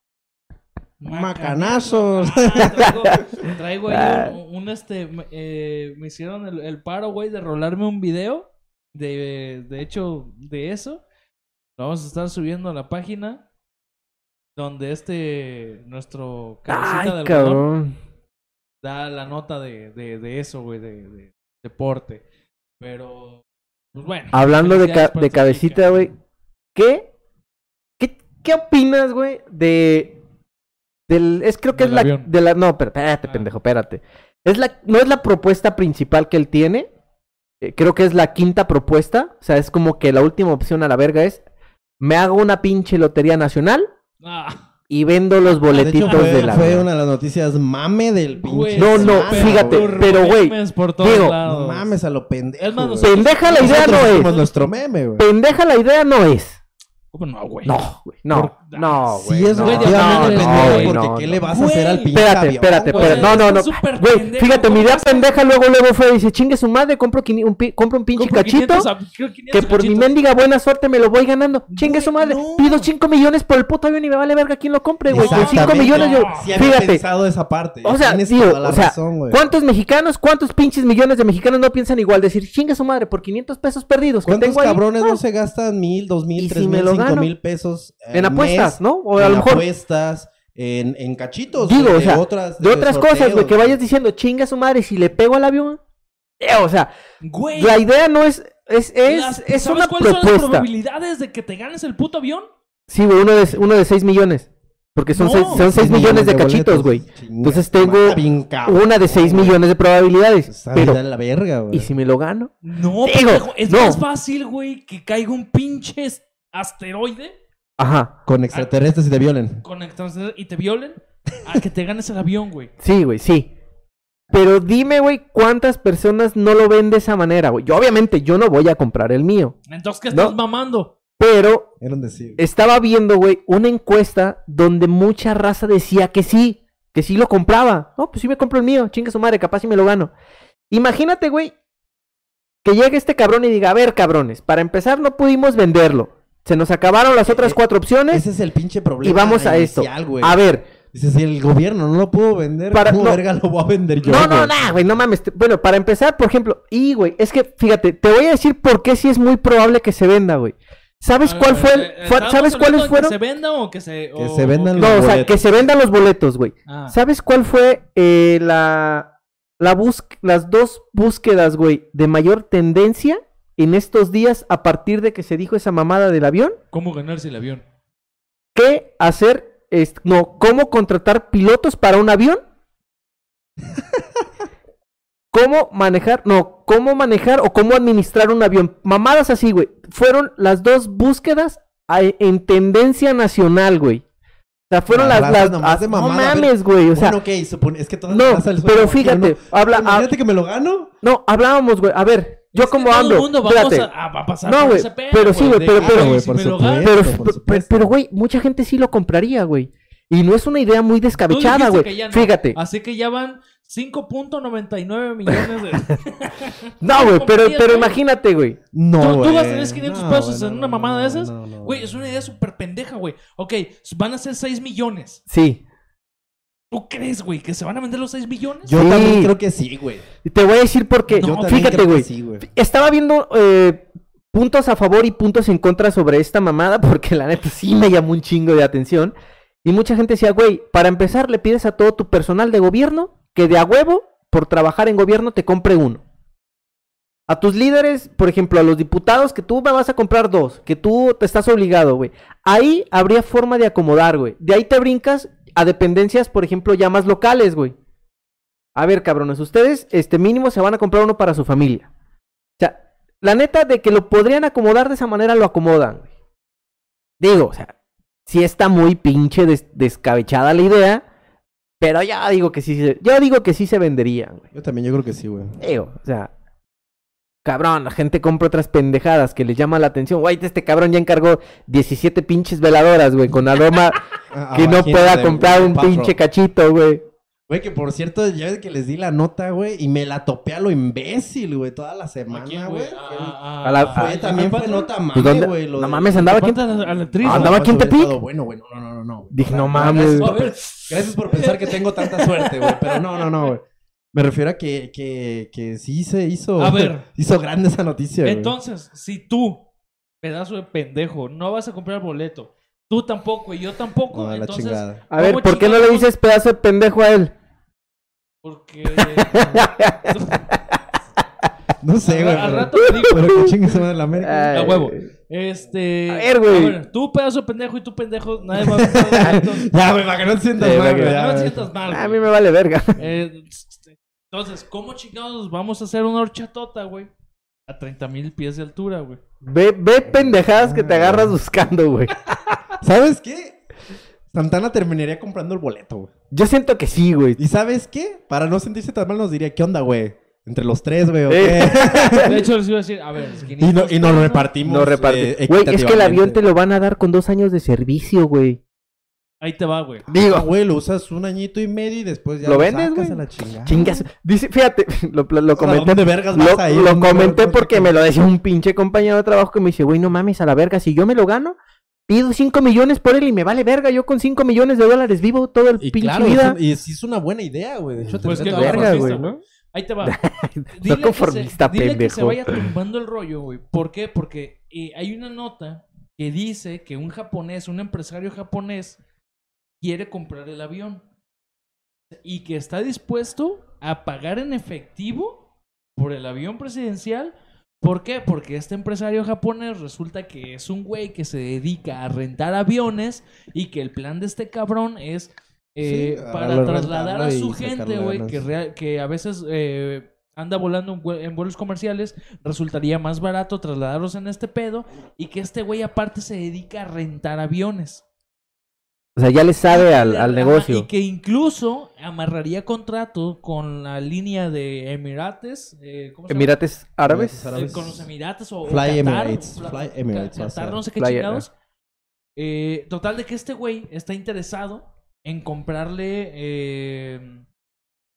Macanazos. Ah, traigo, traigo Ah. ahí un, un, este. me- eh, me hicieron el, el paro, güey, de rolarme un video. De, de hecho, de eso. Lo vamos a estar subiendo a la página. Donde este. Nuestro cabecita Ay, del balón cabrón. Da la nota de, de, de eso, güey, de, de deporte. Pero. Pues bueno. Hablando de, ca- de cabecita, güey. ¿Qué? ¿Qué, qué opinas, güey? De. Del, es creo que es la, de la. No, pero espérate, Ah. pendejo, espérate. Es la, no es la propuesta principal que él tiene. Eh, creo que es la quinta propuesta. O sea, es como que la última opción a la verga es. Me hago una pinche lotería nacional Ah, y vendo los De hecho, boletitos fue, de la. fue una de las noticias mame del pinche. No, no, fíjate, pero, güey, digo. No mames a lo pendejo. Es más, Pendeja la idea no es. nuestro meme, güey. Pendeja la idea no es. ¿Cómo no, güey? No, güey. No, no, güey. Sí, es no, relativamente no, pendejo, güey, porque no, ¿qué no. le vas a hacer al Güey. pinche Espérate, avión, espérate, güey? espérate. No, no, no. Güey, fíjate, mi ¿cómo idea pendeja luego, luego fue, dice, chingue su madre, compro, quini- un, pi- compro un pinche Compro cachito 500 a- creo 500 que por mi cachitos. mendiga buena suerte me lo voy ganando. Chingue su Güey, madre. no. Pido 5 millones por el puto avión y me vale verga quién lo compre, güey. Con 5 Exactamente. millones yo... Había Fíjate, pensado esa parte. o sea, Tienes tío, toda la o sea, razón, güey. ¿cuántos mexicanos, cuántos pinches millones de mexicanos no piensan igual? Decir, chingue su madre, por 500 pesos perdidos ¿Cuántos cabrones no se gastan mil, dos ¿Y mil, si tres mil, mil pesos En apuestas, mes, ¿no? O a en lo mejor... apuestas, en, en cachitos. Digo, de o sea, otras, de otras sorteos, cosas, güey, que vayas diciendo, chinga su madre, si le pego al avión. Eh, o sea, Güey, la idea no es. Es, es, las- es ¿sabes una cuáles son las probabilidades de que te ganes el puto avión? Sí, güey, uno de, uno de 6 millones. Porque son No, 6 son seis millones de cachitos, güey. Entonces tengo Una de 6 güey. millones de probabilidades. Esa Pero, la verga, güey. ¿y si me lo gano? No, Digo, pendejo, es no. más fácil, güey, que caiga un pinche asteroide Ajá. Con extraterrestres y te violen. con extraterrestres y te violen a que te ganes el avión, güey. Sí, güey, sí. Pero dime, güey, cuántas personas no lo ven de esa manera, güey. Yo, obviamente, yo no voy a comprar el mío. Entonces, ¿qué No. estás mamando? Pero estaba viendo, güey, una encuesta donde mucha raza decía que sí, que sí lo compraba. No, pues sí me compro el mío, chinga su madre, capaz si me lo gano. Imagínate, güey, que llegue este cabrón y diga, a ver, cabrones, para empezar no pudimos venderlo. Se nos acabaron las otras eh, cuatro opciones Ese es el pinche problema. y vamos a esto. A ver, Dices, si el gobierno no lo pudo vender, Para- ¿cómo no. verga lo voy a vender yo? no, no, güey? no, güey, no mames. Bueno, para empezar, por ejemplo, y, güey, es que, fíjate, te voy a decir por qué sí es muy probable que se venda, güey. ¿Sabes cuál fue el, Eh, fue- ¿estamos ¿Sabes cuáles fueron? ¿Que se venda o que se, Que se vendan o No, los o sea, boletos. que se vendan los boletos, güey. Ah. ¿Sabes cuál fue eh, la, la bus- las dos búsquedas, güey, de mayor tendencia en estos días a partir de que se dijo esa mamada del avión? ¿Cómo ganarse el avión? ¿Qué hacer? es- no, ¿cómo contratar pilotos para un avión? ¿Cómo manejar? No, ¿cómo manejar o cómo administrar un avión? Mamadas así, güey. Fueron las dos búsquedas a- en tendencia nacional, güey. O sea, fueron La las... las nomás de no mamada, mames, güey. O sea, bueno, ok, supone, es que toda no, la raza les suena pero fíjate, no. habla- Imagínate que me lo gano. No, hablábamos, güey. A ver, yo Es como el mundo espérate. a, a- a pasar No, güey, pero sí, güey, de pero- pero- güey, si Pero, pero- güey, mucha gente sí lo compraría, güey. Y no es una idea muy descabechada, güey. que ya no. Fíjate. Así que ya van 5.99 millones de... No, güey, pero, pero güey? imagínate, güey. No, ¿Tú, tú güey. gastarías 500 No, pesos en una mamada no, de esas? no, no, Güey, es una idea súper pendeja, güey. Ok, van a ser 6 millones. Sí. ¿Tú crees, güey, que se van a vender los 6 millones? Yo Sí. también creo que sí, güey. Y te voy a decir por qué. No, Fíjate, creo que güey. sí, güey. Estaba viendo eh, puntos a favor y puntos en contra sobre esta mamada porque la neta sí me llamó un chingo de atención. Y mucha gente decía, güey, para empezar le pides a todo tu personal de gobierno que de a huevo, por trabajar en gobierno, te compre uno. A tus líderes, por ejemplo, a los diputados, que tú me vas a comprar dos, que tú te estás obligado, güey. Ahí habría forma de acomodar, güey. De ahí te brincas a dependencias, por ejemplo, ya más locales, güey. A ver, cabrones, ustedes, este mínimo se van a comprar uno para su familia. O sea, la neta de que lo podrían acomodar de esa manera, lo acomodan, güey. Digo, o sea, sí está muy pinche des- descabechada la idea, pero ya digo que sí, yo digo que sí se venderían, güey. Yo también, yo creo que sí, güey. Digo, o sea, cabrón, la gente compra otras pendejadas que les llama la atención. Güey, este cabrón ya encargó 17 pinches veladoras, güey, con aroma Ah, que no imagínate, pueda comprar un Patro. pinche cachito, güey. Güey, que por cierto, ya ves que les di la nota, güey, y me la topé a lo imbécil, güey, toda la ¿A semana, güey. güey? A- A la- Fue, a- también ¿a fue nota Pues, mame, güey. No de- mames, andaba aquí. Ah, andaba aquí en Tepic. Bueno, güey, no, no, no, no. Dije, no Gracias mames. por A ver. Gracias por pensar que tengo tanta suerte, güey. Pero no, no, no, güey. Me refiero a que, que, que sí se hizo. A ver. Hizo grande esa noticia, güey. Entonces, si tú, pedazo de pendejo, no vas a comprar boleto, tú tampoco y yo tampoco, No, la entonces... chingada. A ver, ¿cómo ¿por qué no le dices pedazo de pendejo a él? Porque... No sé, güey. al rato te digo. Pero que chingue su madre la América. A huevo. Este... A ver, güey. ver, tú pedazo de pendejo y tú pendejo, nadie va a. Ya, güey, para que no te sientas Sí, mal, para güey. No te sientas mal, A mí me vale verga. Eh, entonces, ¿cómo chingados vamos a hacer una horchatota, güey? A 30 mil pies de altura, güey. Ve, ve pendejadas que te agarras buscando, güey. ¿Sabes qué? Santana terminaría comprando el boleto, güey. Yo siento que sí, güey. ¿Y sabes qué? Para no sentirse tan mal nos diría, ¿qué onda, güey? Entre los tres, güey. ¿o Eh. qué? De hecho, les iba a decir, a ver, es y, no- 500 y nos repartimos. No reparte. eh, Güey, es que el avión te lo van a dar con dos años de servicio, güey. Ahí te va, güey. Digo, Ah, güey, lo usas un añito y medio y después ya ¿Lo vendes, sacas güey? a la chingada. chingas. Dice, fíjate, lo, lo, lo comenté. ¿dónde vergas Lo, vas a ir? lo ¿Dónde comenté porque me lo decía un pinche compañero de trabajo que me dice, güey, no mames a la verga, si yo me lo gano, pido 5 millones por él y me vale verga, yo con 5 millones de dólares vivo todo el Y pinche claro, vida. y sí es una buena idea, güey. De hecho, Pues te que verga, güey. ¿no? Ahí te va. No que conformista, se, dile que se pendejo. vaya tumbando el rollo, güey. ¿Por qué? Porque eh, hay una nota que dice que un japonés, un empresario japonés, quiere comprar el avión. Y que está dispuesto a pagar en efectivo por el avión presidencial. ¿Por qué? Porque este empresario japonés resulta que es un güey que se dedica a rentar aviones y que el plan de este cabrón es eh, Sí, para trasladar a su gente, güey, que, rea- que a veces eh, anda volando en vuelos comerciales, resultaría más barato trasladarlos en este pedo y que este güey aparte se dedica a rentar aviones. O sea, ya le sabe al, al negocio. Y que incluso amarraría contrato con la línea de Emirates. eh, ¿cómo se llama? Emirates Árabes. Eh, con los Emirates o, Fly Qatar, Emirates, Fly Emirates, Qatar, no sé qué Fly- chingados. Eh, total de que este güey está interesado en comprarle eh,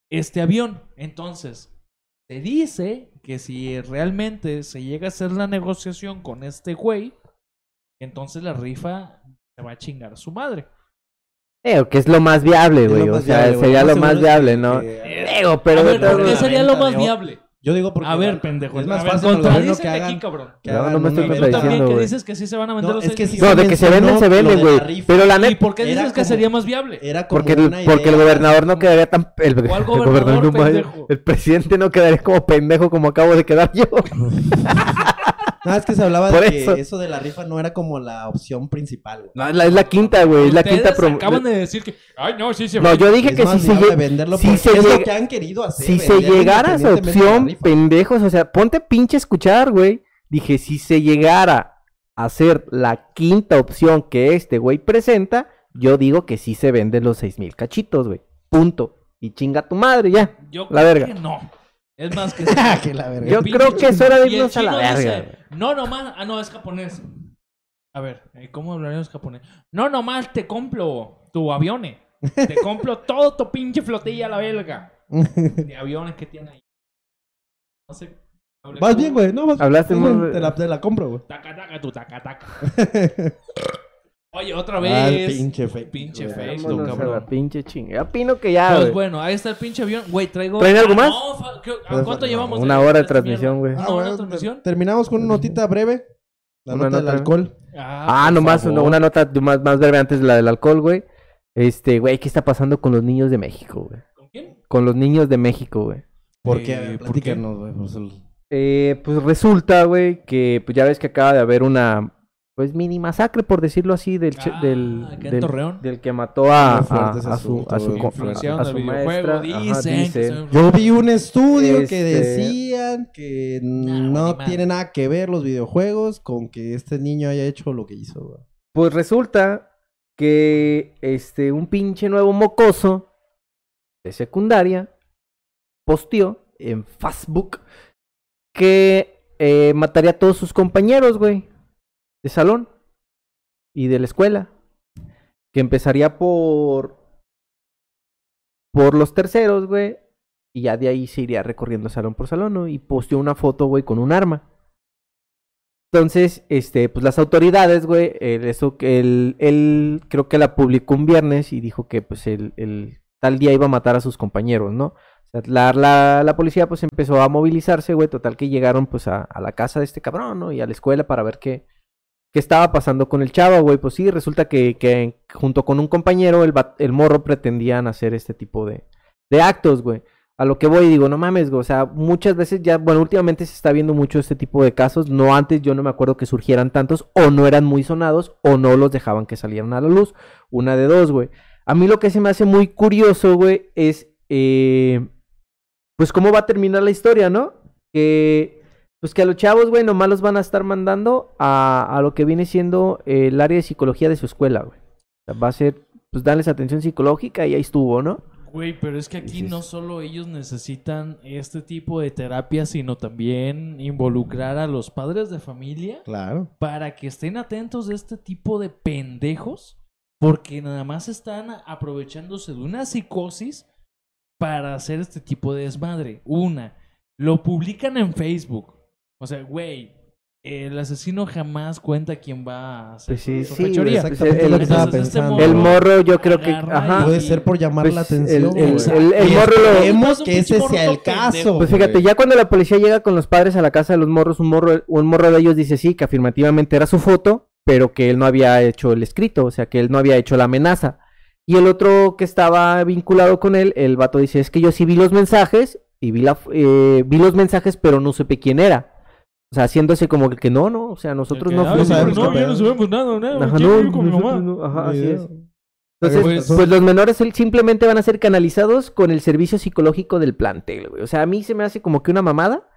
este avión. Entonces, se dice que si realmente se llega a hacer la negociación con este güey, entonces la rifa se va a chingar a su madre. Eh, que es lo más viable, güey. O sea, viable, sería lo más viable, que- ¿no? que- Digo, pero a ver, ¿por qué sería lo más viable? Yo digo porque. A ver, pendejo. Es más fácil el que hagan. aquí, cabrón. que No, no me estoy contradiciendo. también que dices que sí se van a vender No, los es que sí No, de que se venden, se venden, güey. Pero la ¿Y neta, por qué dices que como- sería más viable? Era como porque una el, porque el idea. gobernador no quedaría tan... El, el ¿Cuál gobernador, no, pendejo? el presidente no quedaría como pendejo como acabo de quedar yo. No, es que se hablaba Por de que eso. de la rifa no era como la opción principal, güey. No, es la, es la quinta, güey. Es la quinta acaban de decir que... Ay, no, sí se No, yo dije Es que más si se, viable lle- venderlo si se es lo que han querido hacer. si se llegara esa de la opción, pendejos, o sea, ponte pinche a escuchar, güey. Dije, si se llegara a hacer la quinta opción que este güey presenta, yo digo que sí se venden los seis mil cachitos, güey. Punto. Y chinga tu madre, ya. Yo La creo verga. que no. Es más que... que la verga. Yo creo que es hora de irnos a la verga, dice, no nomás... Ah, no, es japonés. A ver, eh, ¿cómo hablaríamos japonés? No nomás te compro tu aviones. Te compro todo tu pinche flotilla a la belga. De aviones que tiene ahí. No sé. Vas como- bien, güey. No, vas Hablaste muy- Te la, te la compro, güey. Taca, taca, tu taca, taca. Oye, otra Ah, el vez. pinche fake. Pinche fake. Cabrón. la pinche chinga. Ya opino que ya, Pues bueno, ahí está el pinche avión. Güey, traigo. ¿Traen algo Ah, más? no, fa- ¿qué- ¿a Pues, ¿Cuánto no, llevamos? una de- hora de transmisión, güey. ¿Una Ah, hora de transmisión? terminamos con una notita breve. La Una nota del nota. alcohol. Ah, por nomás favor. una, una nota más, más breve antes de la del alcohol, güey. Este, güey, ¿qué está pasando con los niños de México, güey? ¿Con quién? Con los niños de México, güey. ¿Por Eh, qué? Ver, ¿por qué? platícanos, güey. pues, el- Eh, pues resulta, güey, que pues ya ves que acaba de haber una, pues mini masacre, por decirlo así, del, che- Ah, del, del, del que mató a, a, su, a su, a del maestra. Ajá, Dicen, que dicen. Yo vi un estudio que Este- decían que no tiene nada que ver los videojuegos con que este niño haya hecho lo que hizo. Pues resulta que este un pinche nuevo mocoso de secundaria posteó en Facebook que eh, mataría a todos sus compañeros, güey, de salón y de la escuela. Que empezaría por por los terceros, güey, y ya de ahí se iría recorriendo salón por salón, ¿no? Y posteó una foto, güey, con un arma. Entonces, este, pues las autoridades, güey, eso que él, él creo que la publicó un viernes y dijo que pues el, el tal día iba a matar a sus compañeros, ¿no? O sea, la, la, la policía pues empezó a movilizarse, güey, total que llegaron pues a, a la casa de este cabrón, ¿no? Y a la escuela para ver qué, qué estaba pasando con el chavo, güey. Pues sí, resulta que, junto con un compañero, el, morro pretendían hacer este tipo de, de actos, güey. A lo que voy, digo, no mames, güey. O sea, muchas veces ya, bueno, últimamente se está viendo mucho este tipo de casos. No antes yo no me acuerdo que surgieran tantos, o no eran muy sonados, o no los dejaban que salieran a la luz. Una de dos, güey. A mí lo que se me hace muy curioso, güey, es, eh, pues cómo va a terminar la historia, ¿no? Que, pues que a los chavos, güey, nomás los van a estar mandando a, a lo que viene siendo el área de psicología de su escuela, güey. O sea, va a ser, pues darles atención psicológica y ahí estuvo, ¿no? Güey, pero es que aquí Dices- no solo ellos necesitan este tipo de terapia, sino también involucrar a los padres de familia Claro. para que estén atentos de este tipo de pendejos, porque nada más están aprovechándose de una psicosis para hacer este tipo de desmadre. Una, lo publican en Facebook. O sea, güey, el asesino jamás cuenta quién va a hacer Pues sí, su sí, Exactamente el- lo que estaba este pensando. El morro, yo creo que. Ajá. Puede ser por llamar Pues, la el- atención. el- morro lo- esperemos Es un que ese sea el caso. Pues fíjate, ya cuando la policía llega con los padres a la casa de los morros, un morro, un morro de ellos dice sí, que afirmativamente era su foto, pero que él no había hecho el escrito, o sea, que él no había hecho la amenaza. Y el otro que estaba vinculado con él, el vato dice, es que yo sí vi los mensajes, y vi, la, eh, vi los mensajes, pero no supe quién era. O sea, haciéndose como que no, no, o sea, nosotros no que, "Ay, fuimos. no no, ya no pedo". sabemos nada, nada. Ajá, ¿quién no, con mi nosotros mamá? no, ajá, así idea. es. Entonces, Pues- pues, los menores simplemente van a ser canalizados con el servicio psicológico del plantel, güey. O sea, a mí se me hace como que una mamada.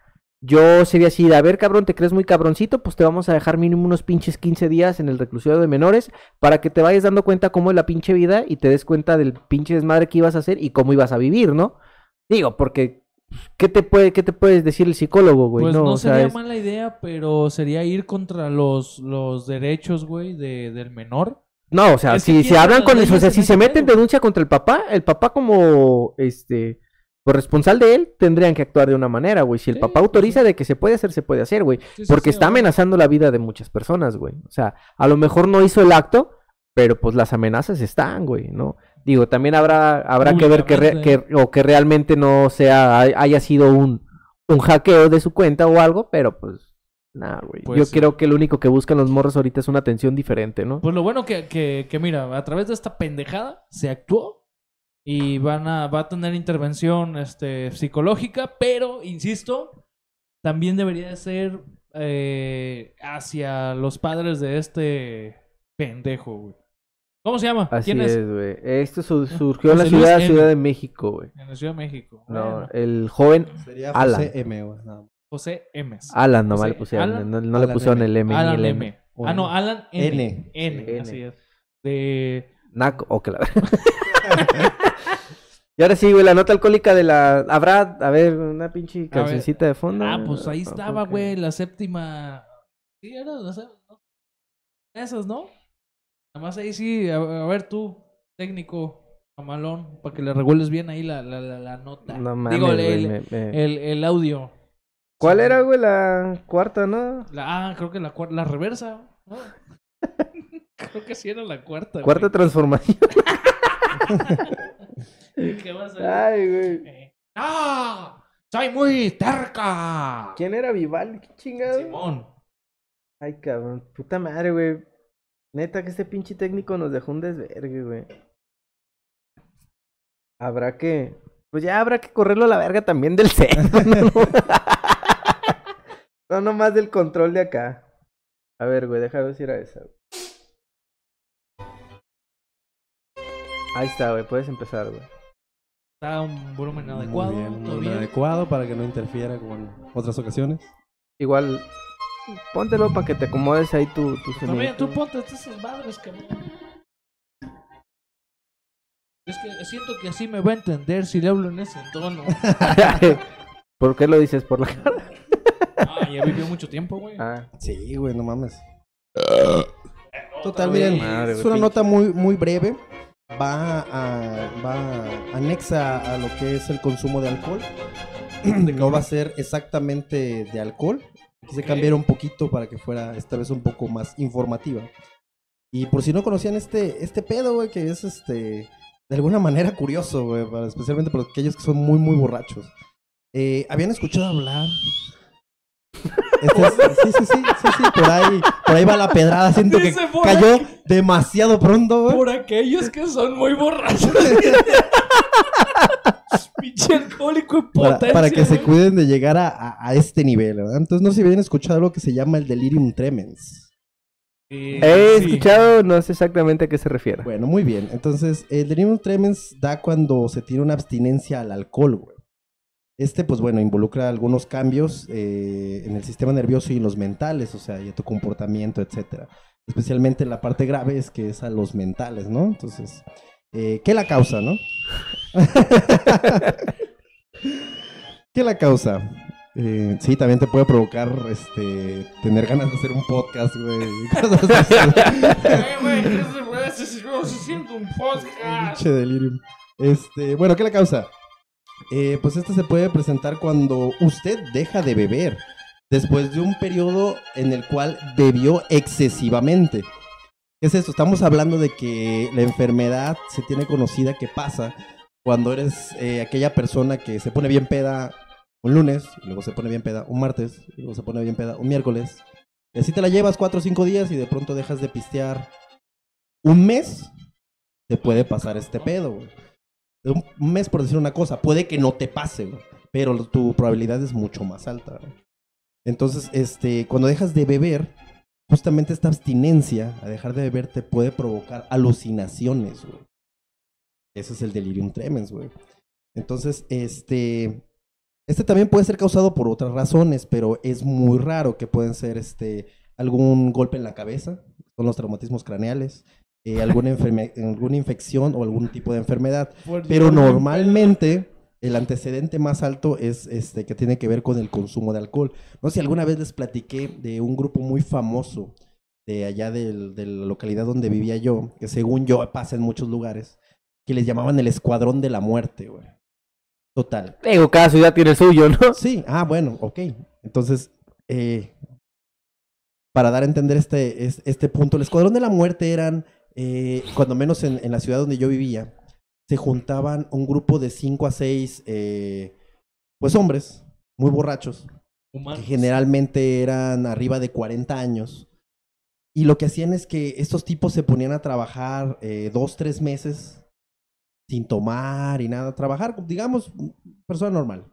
Yo sería así, de, a ver, cabrón, ¿te crees muy cabroncito? Pues te vamos a dejar mínimo unos pinches 15 días en el reclusorio de menores para que te vayas dando cuenta cómo es la pinche vida y te des cuenta del pinche desmadre que ibas a hacer y cómo ibas a vivir, ¿no? Digo, porque ¿qué te puede qué te puedes decir el psicólogo, güey? Pues no, no, o sea, sería es- mala idea, pero sería ir contra los, los derechos, güey, de, del menor. No, o sea, Es si entran hablan con eso, o sea, si se meten denuncia contra el papá, el papá como este corresponsal de él tendrían que actuar de una manera, güey. Si el Sí, papá pues autoriza de que se puede hacer, se puede hacer, güey. Sí, Porque está amenazando la vida de muchas personas, güey. O sea, a lo mejor no hizo el acto, pero pues las amenazas están, güey, ¿no? Digo, también habrá habrá que ver que, re- que- o que realmente no sea hay- haya sido un un hackeo de su cuenta o algo, pero pues nada, güey. Pues Yo sí. creo que lo único que buscan los morros ahorita es una atención diferente, ¿no? Pues lo bueno que, que, que mira, a través de esta pendejada se actuó y van a, va a tener intervención este, psicológica, pero, insisto, también debería de ser eh, hacia los padres de este pendejo, güey. ¿Cómo se llama? Así ¿Quién es, es? güey. Esto su- surgió en la José Luis ciudad, M. Ciudad de México, güey. En la Ciudad de México. No, Bueno, el joven Sería Alan. José M, güey. nada más. José Emes. Alan nomás José le pusieron, Alan- no, no le Alan pusieron M. el M ni Alan el M. M. Ah, no, Alan N. N. N, N. así es. De... Naco, o que la Y ahora sí, güey, la nota alcohólica de la... Habrá, a ver, una pinche cancioncita de fondo. Ah, pues ahí estaba, Ok. güey, la séptima. Sí, era la sé- no. Esas, ¿no? Nada más ahí sí, a, a ver tú, técnico, mamalón, para que le regules bien ahí la, la, la, la nota. No mames, Digo, el, güey, el, me- me- el- el audio. ¿Cuál Sí. era, güey, la cuarta, no? La, ah, creo que la cuarta, la reversa. ¿no? creo que sí era la cuarta. Cuarta transformación. ¿Qué vas a Ay, güey. Eh, ¡No! ¡Soy muy terca! ¿Quién era Vivaldi? ¿Qué chingado? Simón. Ay, cabrón. Puta madre, güey. Neta que este pinche técnico nos dejó un desvergue, güey. Habrá que... Pues ya habrá que correrlo a la verga también del seno, ¿no? no, no nomás del control de acá. A ver, güey, déjame ver si era esa. güey. Ahí está, güey. Puedes empezar, güey. Está a un volumen adecuado. Muy bien, un volumen adecuado para que no interfiera con otras ocasiones. Igual, póntelo para que te acomodes ahí tu, tu También, tú ponte esas madres, cabrón. Es que siento que así me va a entender si le hablo en ese tono. ¿Por qué lo dices? ¿Por la cara? Ah, ya vivió mucho tiempo, güey. Ah, Sí, güey, no mames. Total, miren, Madre, es una pinche. nota muy, muy breve. Va a, va anexa a lo que es el consumo de alcohol. no va a ser exactamente de alcohol. Quise Ok. cambiar un poquito para que fuera esta vez un poco más informativa. Y por si no conocían este, este pedo, güey, que es este de alguna manera curioso, güey, especialmente para aquellos que son muy, muy borrachos. Eh, ¿Habían escuchado hablar? Este es- sí, sí, sí, sí, sí, por ahí, por ahí va la pedrada, siento que Dice por cayó demasiado pronto, güey. Por aquellos que son muy borrachos. Pinche alcohólico en Para, potencia. para que se güey. cuiden de llegar a, a- a este nivel, ¿verdad? Entonces, no sé si habían escuchado algo que se llama el delirium tremens. Eh, He sí. escuchado, no sé exactamente a qué se refiere. Bueno, muy bien. Entonces, el delirium tremens da cuando se tiene una abstinencia al alcohol, güey. Este, pues bueno, involucra algunos cambios eh, en el sistema nervioso y en los mentales, o sea, y a tu comportamiento, etcétera. Especialmente la parte grave es que es a los mentales, ¿no? Entonces, eh, ¿qué la causa, no? ¿Qué la causa? Eh, sí, también te puede provocar este tener ganas de hacer un podcast, güey. Cosas así. Pinche delirium. Este, bueno, ¿qué la causa? Eh, pues este se puede presentar cuando usted deja de beber después de un periodo en el cual bebió excesivamente. ¿Qué es esto? Estamos hablando de que la enfermedad se tiene conocida que pasa cuando eres eh, aquella persona que se pone bien peda un lunes, y luego se pone bien peda un martes, y luego se pone bien peda un miércoles. Y así te la llevas cuatro o cinco días y de pronto dejas de pistear un mes, te puede pasar este pedo. Un mes por decir una cosa, puede que no te pase, pero tu probabilidad es mucho más alta. güey. Entonces, este, cuando dejas de beber, justamente esta abstinencia a dejar de beber te puede provocar alucinaciones, güey. Ese es el delirium tremens, güey. Entonces, este, este también puede ser causado por otras razones, pero es muy raro que pueden ser, este, algún golpe en la cabeza, son los traumatismos craneales, eh, alguna, enferme- alguna infección o algún tipo de enfermedad. Pero normalmente el antecedente más alto es este que tiene que ver con el consumo de alcohol. No sé si alguna vez les platiqué de un grupo muy famoso de allá del- de la localidad donde vivía yo, que según yo pasa en muchos lugares, que les llamaban el Escuadrón de la Muerte, güey. Total. Digo, cada ciudad tiene el suyo, ¿no? Sí, ah, bueno, ok. Entonces, eh, para dar a entender este, es- este punto, el Escuadrón de la Muerte eran, eh, cuando menos en, en la ciudad donde yo vivía, se juntaban un grupo de cinco a seis, eh, pues hombres, muy borrachos, que generalmente eran arriba de 40 años. Y lo que hacían es que estos tipos se ponían a trabajar eh, dos, tres meses sin tomar y nada, trabajar, digamos, persona normal.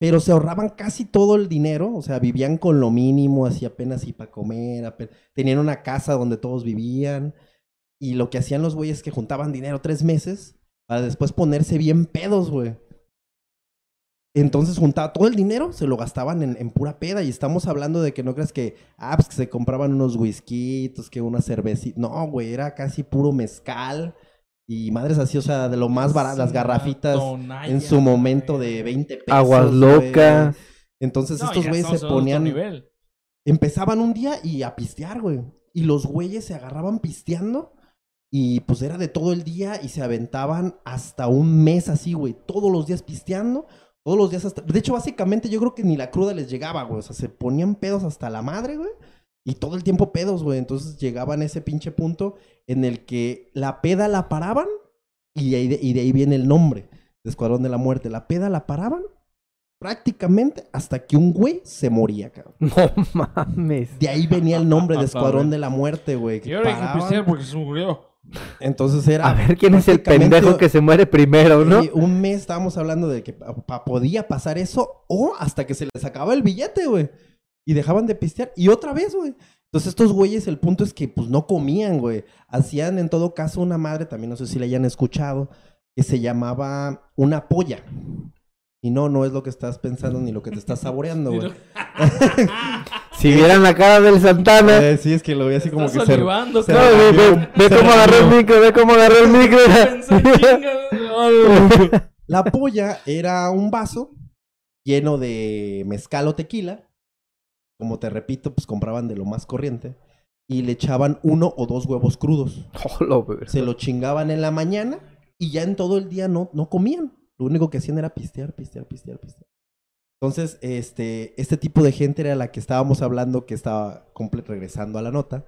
Pero se ahorraban casi todo el dinero, o sea, vivían con lo mínimo, así apenas y para comer, ape- tenían una casa donde todos vivían. Y lo que hacían los güeyes es que juntaban dinero tres meses para después ponerse bien pedos, güey. Entonces juntaba todo el dinero, se lo gastaban en, en pura peda. Y estamos hablando de que no creas que, ah, pues que se compraban unos whiskitos, que una cervecita. No, güey, era casi puro mezcal. Y madres así, o sea, de lo más barato, las garrafitas en su momento de 20 pesos. Aguas güey. locas. Entonces estos güeyes se ponían empezaban un día y a pistear, güey. Y los güeyes se agarraban pisteando. Y pues era de todo el día y se aventaban hasta un mes así, güey. Todos los días pisteando. Todos los días hasta... De hecho, básicamente yo creo que ni la cruda les llegaba, güey. O sea, se ponían pedos hasta la madre, güey. Y todo el tiempo pedos, güey. Entonces llegaban a ese pinche punto en el que la peda la paraban. Y de ahí, de, y de ahí viene el nombre de Escuadrón de la Muerte. La peda la paraban prácticamente hasta que un güey se moría, cabrón. No mames. De ahí venía el nombre de A Escuadrón de la Muerte, güey. que Y ahora hay que paraban. pistear porque se murió. Entonces era. A ver quién es el pendejo que se muere primero, ¿no? eh, un mes estábamos hablando de que podía pasar eso o hasta que se les acababa el billete, güey. Y dejaban de pistear. Y otra vez, güey. Entonces estos güeyes, el punto es que pues no comían, güey. Hacían en todo caso una madre, también no sé si la hayan escuchado, que se llamaba una polla. Y no, no es lo que estás pensando ni lo que te estás saboreando, güey. Si vieran la cara del Santana. Eh, sí, es que lo vi así como que se, se No, cabrón. ve, ve- ve se cómo agarró el micro, ve cómo agarró el micro. La polla era un vaso lleno de mezcal o tequila. Como te repito, pues compraban de lo más corriente. Y le echaban uno o dos huevos crudos. Se lo chingaban en la mañana y ya en todo el día no, no comían. Lo único que hacían era pistear, pistear, pistear, pistear. Entonces, este, este tipo de gente era la que estábamos hablando, que estaba regresando a la nota,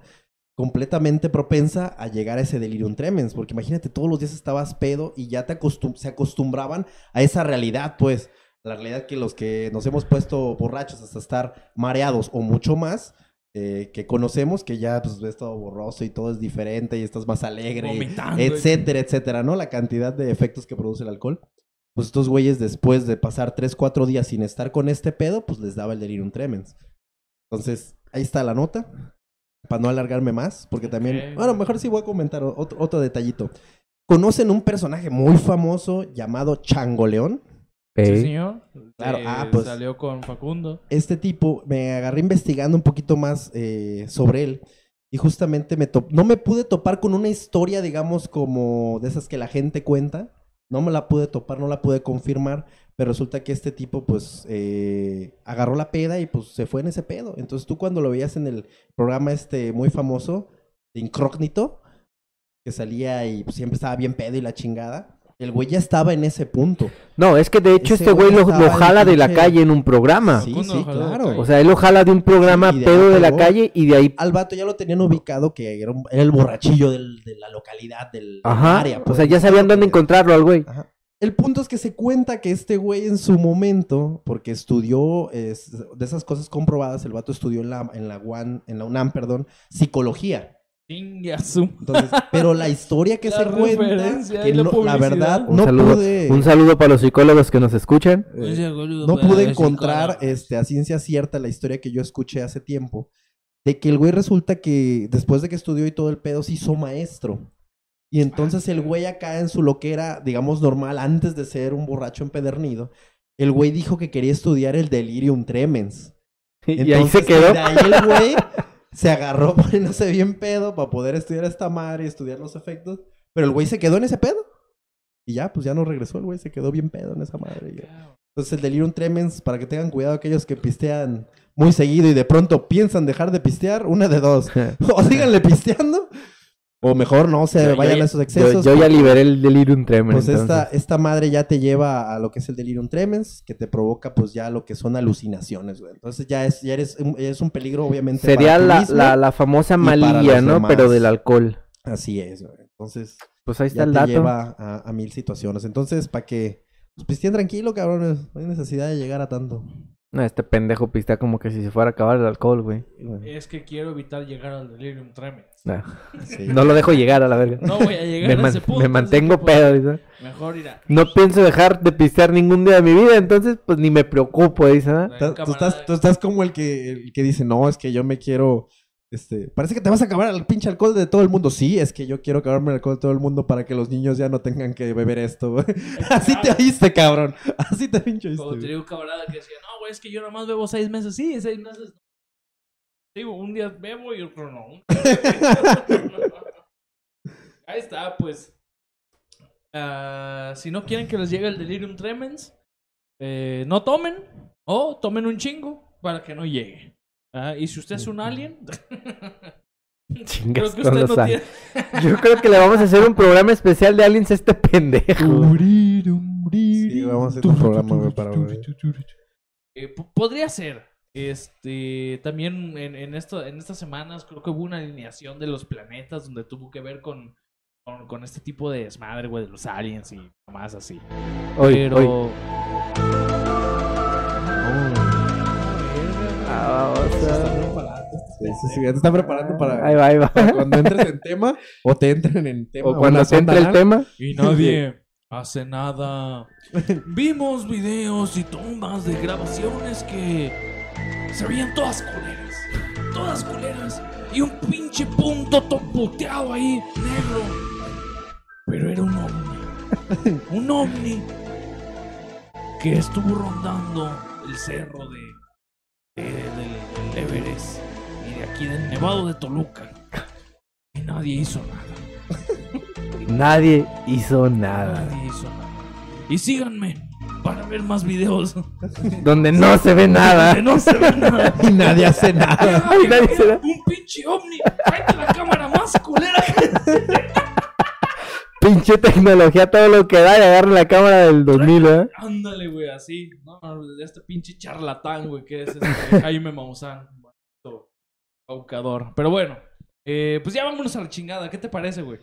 completamente propensa a llegar a ese delirium tremens. Porque imagínate, todos los días estabas pedo y ya te acostum- se acostumbraban a esa realidad, pues. La realidad que los que nos hemos puesto borrachos hasta estar mareados o mucho más, eh, que conocemos, que ya pues ves todo borroso y todo es diferente y estás más alegre, Vomitando. etcétera, etcétera, ¿no? La cantidad de efectos que produce el alcohol. Pues estos güeyes después de pasar 3, 4 días sin estar con este pedo, pues les daba el delirium tremens. Entonces, ahí está la nota. Para no alargarme más, porque también... Bueno, mejor sí voy a comentar otro, otro detallito. ¿Conocen un personaje muy famoso llamado Changoleón? Sí, señor. Claro, Eh, ah, pues- Salió con Facundo. este tipo, me agarré investigando un poquito más eh, sobre él. Y justamente me top- no me pude topar con una historia, digamos, como de esas que la gente cuenta. No me la pude topar, no la pude confirmar. Pero resulta que este tipo, pues, eh, agarró la peda y pues se fue en ese pedo. Entonces tú cuando lo veías en el programa este muy famoso, de Incógnito, que salía y pues, siempre estaba bien pedo y la chingada. El güey ya estaba en ese punto. No, es que de hecho Ese este güey güey lo, jala de la calle en un programa. Sí, ¿Cuándo sí, claro. O sea, él lo jala de un programa Y de pedo ahí de la calle y de ahí... Al vato ya lo tenían ubicado que era, un- era el borrachillo del- de la localidad, del, Ajá. área. o pues. sea, ya sabían dónde encontrarlo al güey. Ajá. El punto es que se cuenta que este güey en su momento, porque estudió es, de esas cosas comprobadas, el vato estudió en la, en la, UAN, en la UNAM, perdón, psicología. Entonces, pero la historia que La se cuenta, que la no- la verdad, Un no saludo, pude, un saludo para los psicólogos que nos escuchan. eh, no pude encontrar este, a ciencia cierta la historia que yo escuché hace tiempo, de que el güey resulta que después de que estudió y todo el pedo, se hizo maestro. Y entonces el güey acá en su loquera, digamos normal, antes de ser un borracho empedernido, el güey dijo que quería estudiar el delirium tremens. y ahí Entonces, se quedó. De ahí el güey se agarró poniéndose bien pedo para poder estudiar esta madre y estudiar los efectos. Pero el güey se quedó en ese pedo. Y ya, pues ya no regresó el güey, se quedó bien pedo en esa madre. y ya. Entonces el delirium tremens, para que tengan cuidado aquellos que pistean muy seguido y de pronto piensan dejar de pistear, una de dos. O síganle pisteando, o mejor no se Yo- vayan yo- a esos excesos. yo ya liberé el delirium tremens. Pues esta, esta madre ya te lleva a lo que es el delirium tremens, que te provoca pues ya lo que son alucinaciones, güey. Entonces ya es, ya eres, un- es un peligro obviamente Sería para la, mismo. la, la famosa malilla, ¿no? demás. Pero del alcohol. Así es, güey. Entonces Pues ahí está ya el te dato. lleva a, a mil situaciones. Entonces, para que pues pisteen tranquilo, cabrones. No hay necesidad de llegar a tanto. No, este pendejo pistea como que si se fuera a acabar el alcohol, güey. Es que quiero evitar llegar al delirium tremens. Sí. No lo dejo llegar a la verga. No voy a llegar me, a ese punto. me mantengo que, pues, pedo. dice. Mejor ir a... No pienso dejar de pistear ningún día de mi vida, entonces pues ni me preocupo, dice. ¿ah? Ta- Tú estás, tú estás como el que, el que dice, no, es que yo me quiero... Este, parece que te vas a acabar el pinche alcohol de todo el mundo. Sí, es que yo quiero acabarme el alcohol de todo el mundo para que los niños ya no tengan que beber esto, güey. Así te oíste, cabrón. Así te pinche oíste. Como tenía un camarada que decía, no, güey, es que yo nomás bebo seis meses. Sí, seis meses. Digo, un día bebo y otro no. Ahí está, pues. Ah, si no quieren que les llegue el delirium tremens, eh, no tomen o tomen un chingo para que no llegue. Ah, y si usted es un alien, creo Chingas que con usted los no aliens. tiene. Yo creo que le vamos a hacer un programa especial de aliens a este pendejo. Sí, vamos a hacer un programa, güey, para güey. Eh, po- podría ser. Este, también en, en, esto, en estas semanas creo que hubo una alineación de los planetas donde tuvo que ver con, con, con este tipo de desmadre, güey, de los aliens y más así. Hoy, Pero... hoy. Ah, vamos a- Sí, sí, sí, ya te está preparando para, Ahí va, ahí va. para cuando entres en tema o te entren en tema. O cuando se entre el tema. Y nadie hace nada. Vimos videos y tomas de grabaciones que se veían todas culeras. Todas culeras. Y un pinche punto toputeado ahí, negro. Pero era un ovni. Un ovni que estuvo rondando el cerro de- del, del Everest y de aquí del Nevado de Toluca. Y nadie hizo nada. Nadie hizo nada. Nadie hizo nada. Y síganme para ver más videos. Donde no se ve nada. Donde no se ve nada. Y nadie hace nada. Ay, nadie se da. Un pinche ovni. Tráete la cámara más culera. Pinche tecnología, todo lo que da y agarra la cámara del 2000, ¿eh? Ándale, güey, así. No, este pinche charlatán, güey, que es este Jaime Maussan. Paucador. Pero bueno, eh, pues ya vámonos a la chingada. ¿Qué te parece, güey?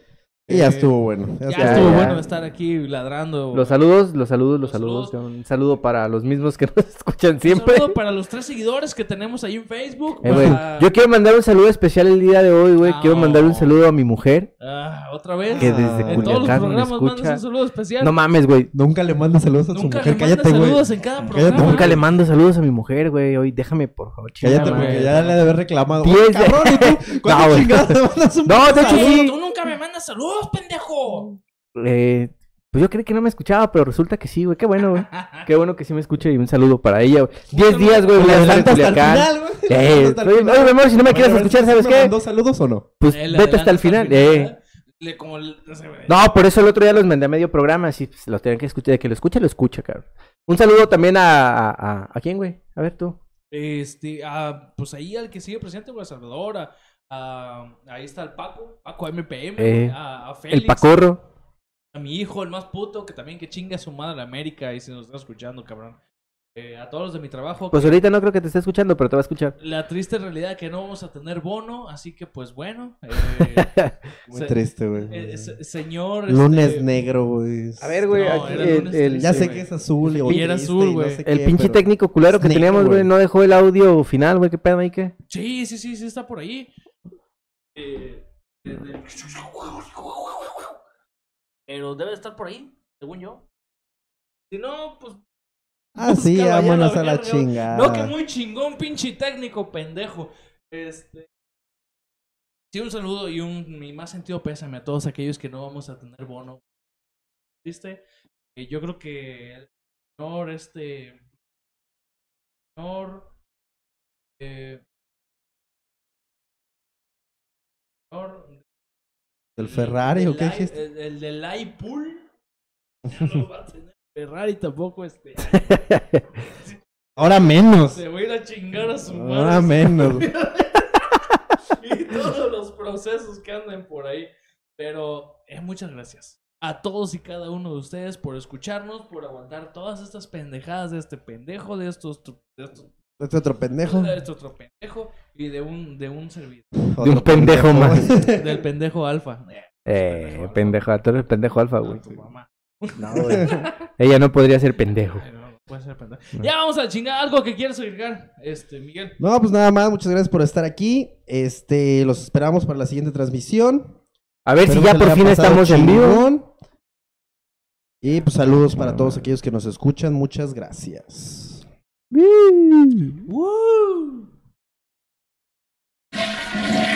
Y ya Eh, estuvo bueno. Ya Ya, estuvo ya. bueno estar aquí ladrando. Los saludos, los saludos, los Los saludos. saludos. Un saludo para los mismos que nos escuchan Un siempre. saludo para los tres seguidores que tenemos ahí en Facebook. Eh, para- Yo quiero mandar un saludo especial el día de hoy, güey. Ah, Quiero mandar un saludo a mi mujer, Ah, otra vez. que Ah. desde en todos los programas mandas escucha. un saludo especial. No mames, güey. Nunca le mandas saludos a su Nunca mujer. Cállate, güey. saludos en cada Cállate, programa. Nunca le mando saludos a mi mujer, güey. Hoy déjame, por favor. chingada Cállate madre. porque ya le ha de haber reclamado. Cabrón, ¿y tú? ¿Cuándo No, un de hecho sí. Tú nunca me mandas saludos, pendejo. Eh, Pues yo creí que no me escuchaba, pero resulta que sí, güey. Qué bueno, güey. Qué bueno que sí me escuche y un saludo para ella, güey. Diez días, güey, voy a estar en Adelante hasta el Culiacán. final, güey. Eh, oye, mi amor, si no me A quieres escuchar, ¿sí ¿sabes qué? mandó saludos o no? Pues Él vete hasta el final. Eh. Le, como el- No, por eso el otro día los mandé a medio programa, así pues, los tienen que escuchar. De que lo escucha, lo escucha, cabrón. Un saludo también a... ¿A, a, ¿a quién, güey? A ver tú. Este, ah, pues ahí al que sigue presente, güey, a Salvador, a- a- ahí está el Paco, Paco MPM, Eh, a, a Félix, El Pacorro. a mi hijo, el más puto, que también que chinga a su madre la América y se nos está escuchando, cabrón. Eh, a todos los de mi trabajo. Pues que- ahorita no creo que te esté escuchando, pero te va a escuchar. La triste realidad que no vamos a tener bono, así que pues bueno. eh, Muy se- triste, güey. eh, se- señor. Lunes este, negro, güey. A ver, güey, No, el, lunes el- triste, Ya sé que es azul y, Y era triste azul, no güey. sé el qué, pinche pero- técnico culero que teníamos, güey, güey. no dejó el audio final, güey. ¿Qué pedo ahí, qué? Sí, sí, sí, sí, está por ahí. Eh, desde- Pero debe estar por ahí, según yo. Si no, pues. Ah, sí, vámonos a la verga. chingada. No, que muy chingón, pinche técnico, pendejo. Este. Sí, un saludo y un mi más sentido pésame a todos aquellos que no vamos a tener bono. ¿Viste? Eh, yo creo que el señor, este. Señor. Eh, señor ¿El Ferrari o qué del dijiste? El, el del iPool. No va a tener Ferrari tampoco, este. Ahora menos. Se va a ir a chingar a su madre. Ahora menos. y todos los procesos que anden por ahí. Pero eh, muchas gracias a todos y cada uno de ustedes por escucharnos, por aguantar todas estas pendejadas de este pendejo, de estos, de estos, Este otro pendejo. de este otro pendejo y de un, de un servidor, De un pendejo más. del pendejo alfa. Eh, pendejo, tú eres pendejo alfa, güey. Tu mamá. No, güey. Ella no podría ser pendejo. No, no puede ser pendejo. Ya vamos a chingar algo que quieres oigar, este, Miguel. No, pues nada más, muchas gracias por estar aquí. Este, los esperamos para la siguiente transmisión. A ver si ya por fin estamos en vivo. Y pues saludos para todos aquellos que nos escuchan. Muchas gracias. Woo! Yeah.